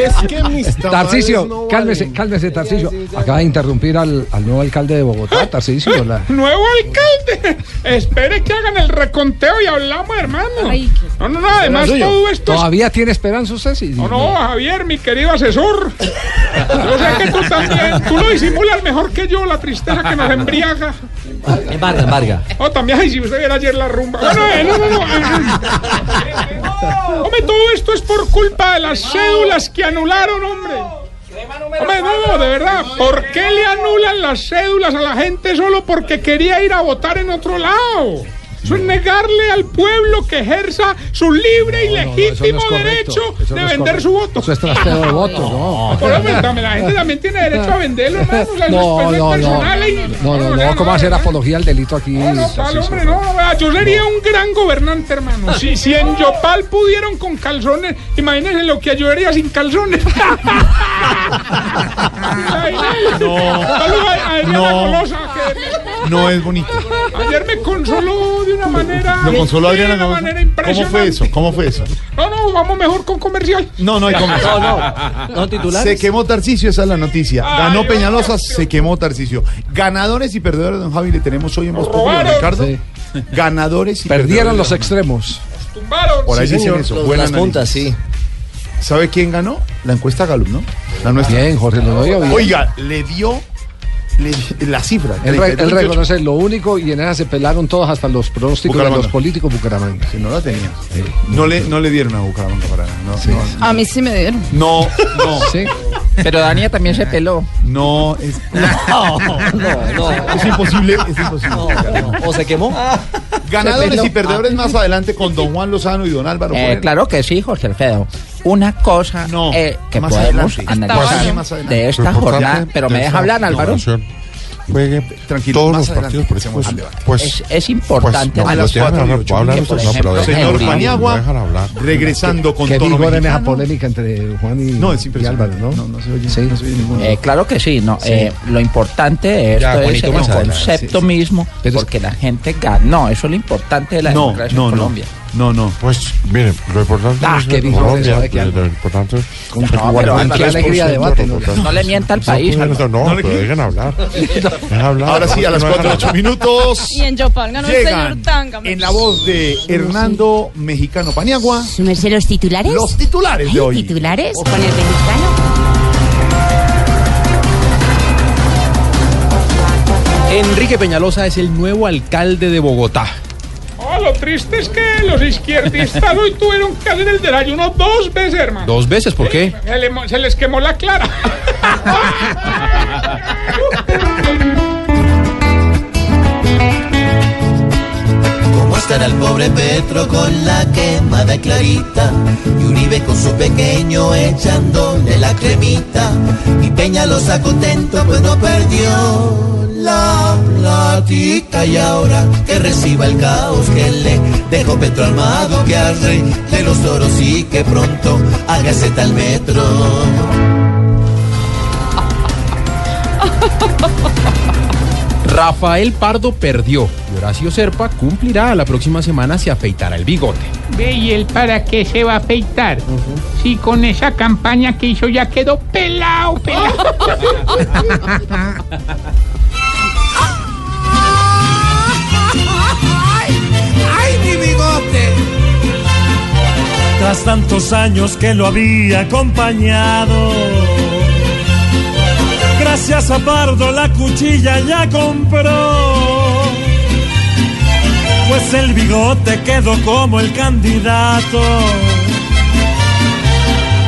Es que mis tamales Tarcicio, no cálmese, cálmese, Tarcicio. Acaba de interrumpir al, al nuevo alcalde de Bogotá, Tarcicio. la- ¡Nuevo alcalde! Espere que hagan el reconteo y hablamos, hermano. No, no, no, además todo esto es ¿Todavía tiene esperanza usted? Sí, No, no, Javier, mi querido asesor. Yo sé que tú también, tú lo disimulas mejor que yo, la tristeza que nos embriaga. Embarga, embarga. Oh, también, ay, si usted viera ayer la rumba. Bueno, eh, no, no, no. eh. Hombre, todo esto es por culpa de las cédulas que anularon, hombre. Hombre, no, de verdad. ¿Por qué le anulan las cédulas a la gente solo porque quería ir a votar en otro lado? Eso es negarle al pueblo que ejerza su libre y No, no, no, no legítimo derecho Eso de vender correcto. su voto. Eso es trasteo de votos, no. Por eso, también, la gente también tiene derecho a venderlo, hermano. O sea, No, no, no. No, no, no. ¿Cómo hacer apología al delito aquí? No, no, hombre, no, yo sería un gran gobernante, hermano. Si, si en Yopal pudieron con calzones, imagínense lo que ayudaría sin calzones. No, Saludos a Adriana no. Colosa, que No es bonito. ayer me consoló de una manera. Lo consoló de Adriana una Colosa. manera ¿Cómo impresionante. fue eso? ¿Cómo fue eso? No, no, vamos mejor con comercial. No, no hay comercial. No, no. ¿No titulares? Se quemó Tarcicio, esa es la noticia. Ganó Peñalosa, se quemó Tarcicio. Ganadores y perdedores, don Javi, le tenemos hoy en Voz. Ricardo. Sí. Ganadores y Perdieron los extremos. Tumbaron. Por ahí Sí, dicen eso. Los- Buen las análisis. puntas, sí. ¿Sabe quién ganó? La encuesta Gallup, ¿no? La nuestra. Bien, Jorge Lodoyo, bien. Oiga, le dio la cifra. Él, re- él 38. reconoce lo único y en esa se pelaron todos hasta los pronósticos de los políticos Bucaramanga. Si no la tenía. No le, no le dieron a Bucaramanga para nada. No, no, A mí sí me dieron. no, no. Sí. Pero Dania también se peló. No, es, No, no, no. es imposible, es imposible. ¿O se quemó? Ganadores Se y perdedores más adelante con don Juan Lozano y don Álvaro Eh, claro que sí, Jorge Alfredo. Una cosa eh, que más podemos adelante. analizar más de esta jornada. Pero me de deja hablar, Álvaro. Juegue tranquilo, todos más los adelante partidos, pues, empecemos pues. Pues, es, es importante no, a pues, las déjame cuatro y hablar, por no, señor Paniagua, regresando con ¿Qué tono dijo en esa polémica entre Juan y, No, es y Álvaro, ¿no? No, no se oye, Sí. no se oye ninguno. Eh, claro que sí, no. Sí. Eh, lo importante de Ya, esto es Juanito, el concepto Sí, sí. mismo, porque la gente gana. No, eso es lo importante de la No, democracia no, en no. Colombia. No, no. Pues, mire, lo importante Ah, es qué que dijo Colombia, lo, importante es No, pero Álvaro, qué alegría debate, no, no le mienta al país, No, no, No le- pero dejen hablar. Dejen hablar. Ahora sí, a las No 4 dejan 8 hablar. minutos. Y en Yopal ganó el señor Llegan Tanga. en la voz de Hernando Mexicano Paniagua. ¿Su merced los titulares? Los titulares de hoy. ¿Titulares? Con el mexicano. Enrique Peñalosa es el nuevo alcalde de Bogotá. Lo triste es que los izquierdistas hoy tuvieron que hacer el desayuno dos veces, hermano. Dos veces, ¿por qué? Se les quemó la clara. estará el pobre Petro con la quemada clarita? Y Uribe con su pequeño echándole la cremita. Y Peñalosa contento pues no perdió la platica. Y ahora que reciba el caos que le dejó Petro armado, que al rey de los toros y que pronto hágase tal metro. Rafael Pardo perdió y Horacio Serpa cumplirá la próxima semana se afeitará el bigote. Ve, ¿y él para qué se va a afeitar? Si con esa campaña que hizo ya quedó pelado, pelado. ¡Ay, mi bigote! Tras tantos años que lo había acompañado. Gracias a Pardo la cuchilla ya compró. Pues el bigote quedó como el candidato.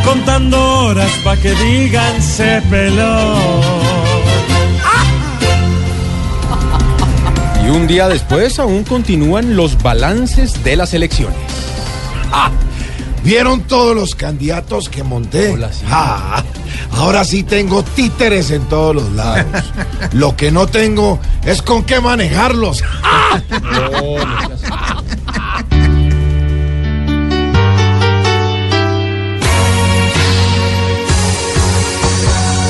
Contando horas pa' que digan se peló. Y un día después aún continúan los balances de las elecciones. Ah, ¿Vieron todos los candidatos que monté? Ah, ahora sí tengo títeres en todos los lados. Lo que no tengo es con qué manejarlos.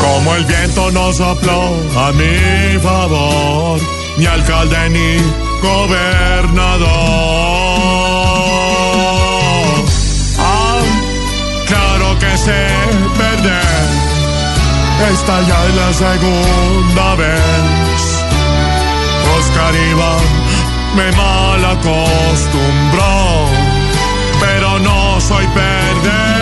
Como el viento no sopló a mi favor, ni alcalde ni gobernador. Ah, claro que sé perder, esta ya es la segunda vez. Oscar Iván me mal acostumbró, pero no soy perdedor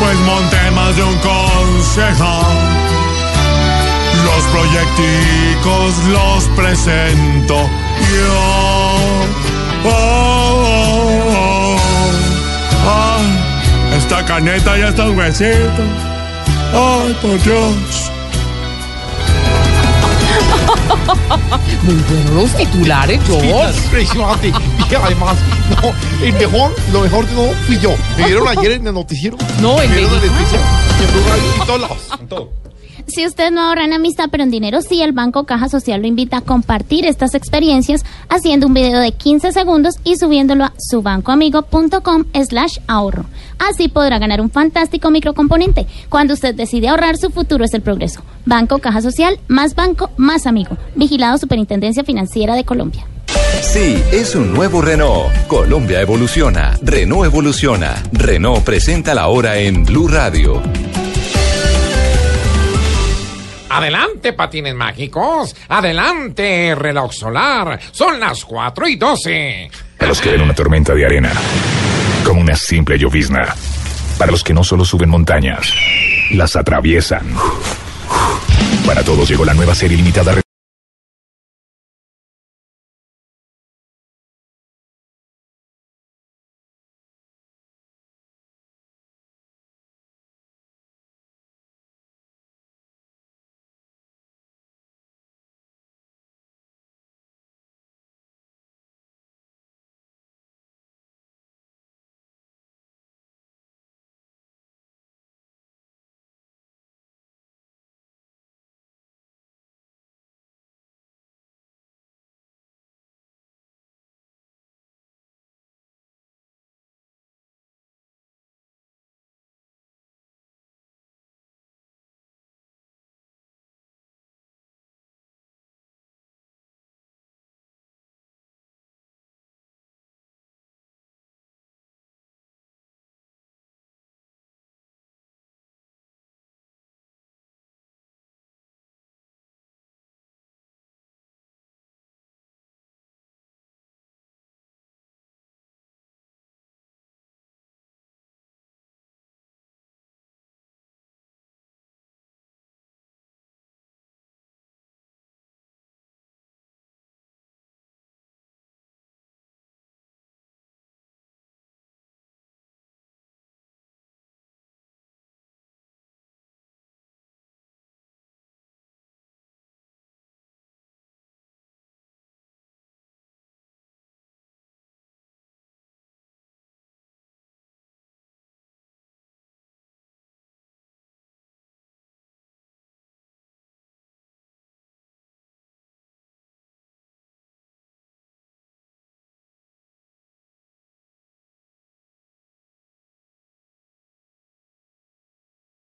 pues monté más de un concejal. Los proyecticos los presento yo. Oh, oh, oh, oh. Esta caneta y estos huesitos. Ay, por Dios. Muy buenos los titulares, yo. Impresionante. Y además, no, el mejor, lo mejor de todo fui yo. Me vieron ayer en el noticiero. No, en vieron México. Leticia, en Radio, en todos lados. Si usted no ahorra en amistad pero en dinero, sí, el Banco Caja Social lo invita a compartir estas experiencias haciendo un video de 15 segundos y subiéndolo a subancoamigo.com slash ahorro. Así podrá ganar un fantástico microcomponente. Cuando usted decide ahorrar, su futuro es el progreso. Banco Caja Social, más banco, más amigo. Vigilado Superintendencia Financiera de Colombia. Sí, es un nuevo Renault. Colombia evoluciona. Renault evoluciona. Renault presenta la hora en Blue Radio. Adelante, patines mágicos. Adelante, reloj solar. Son las 4 y 12. Para los que ven una tormenta de arena, como una simple llovizna. Para los que no solo suben montañas, las atraviesan. Para todos llegó la nueva serie limitada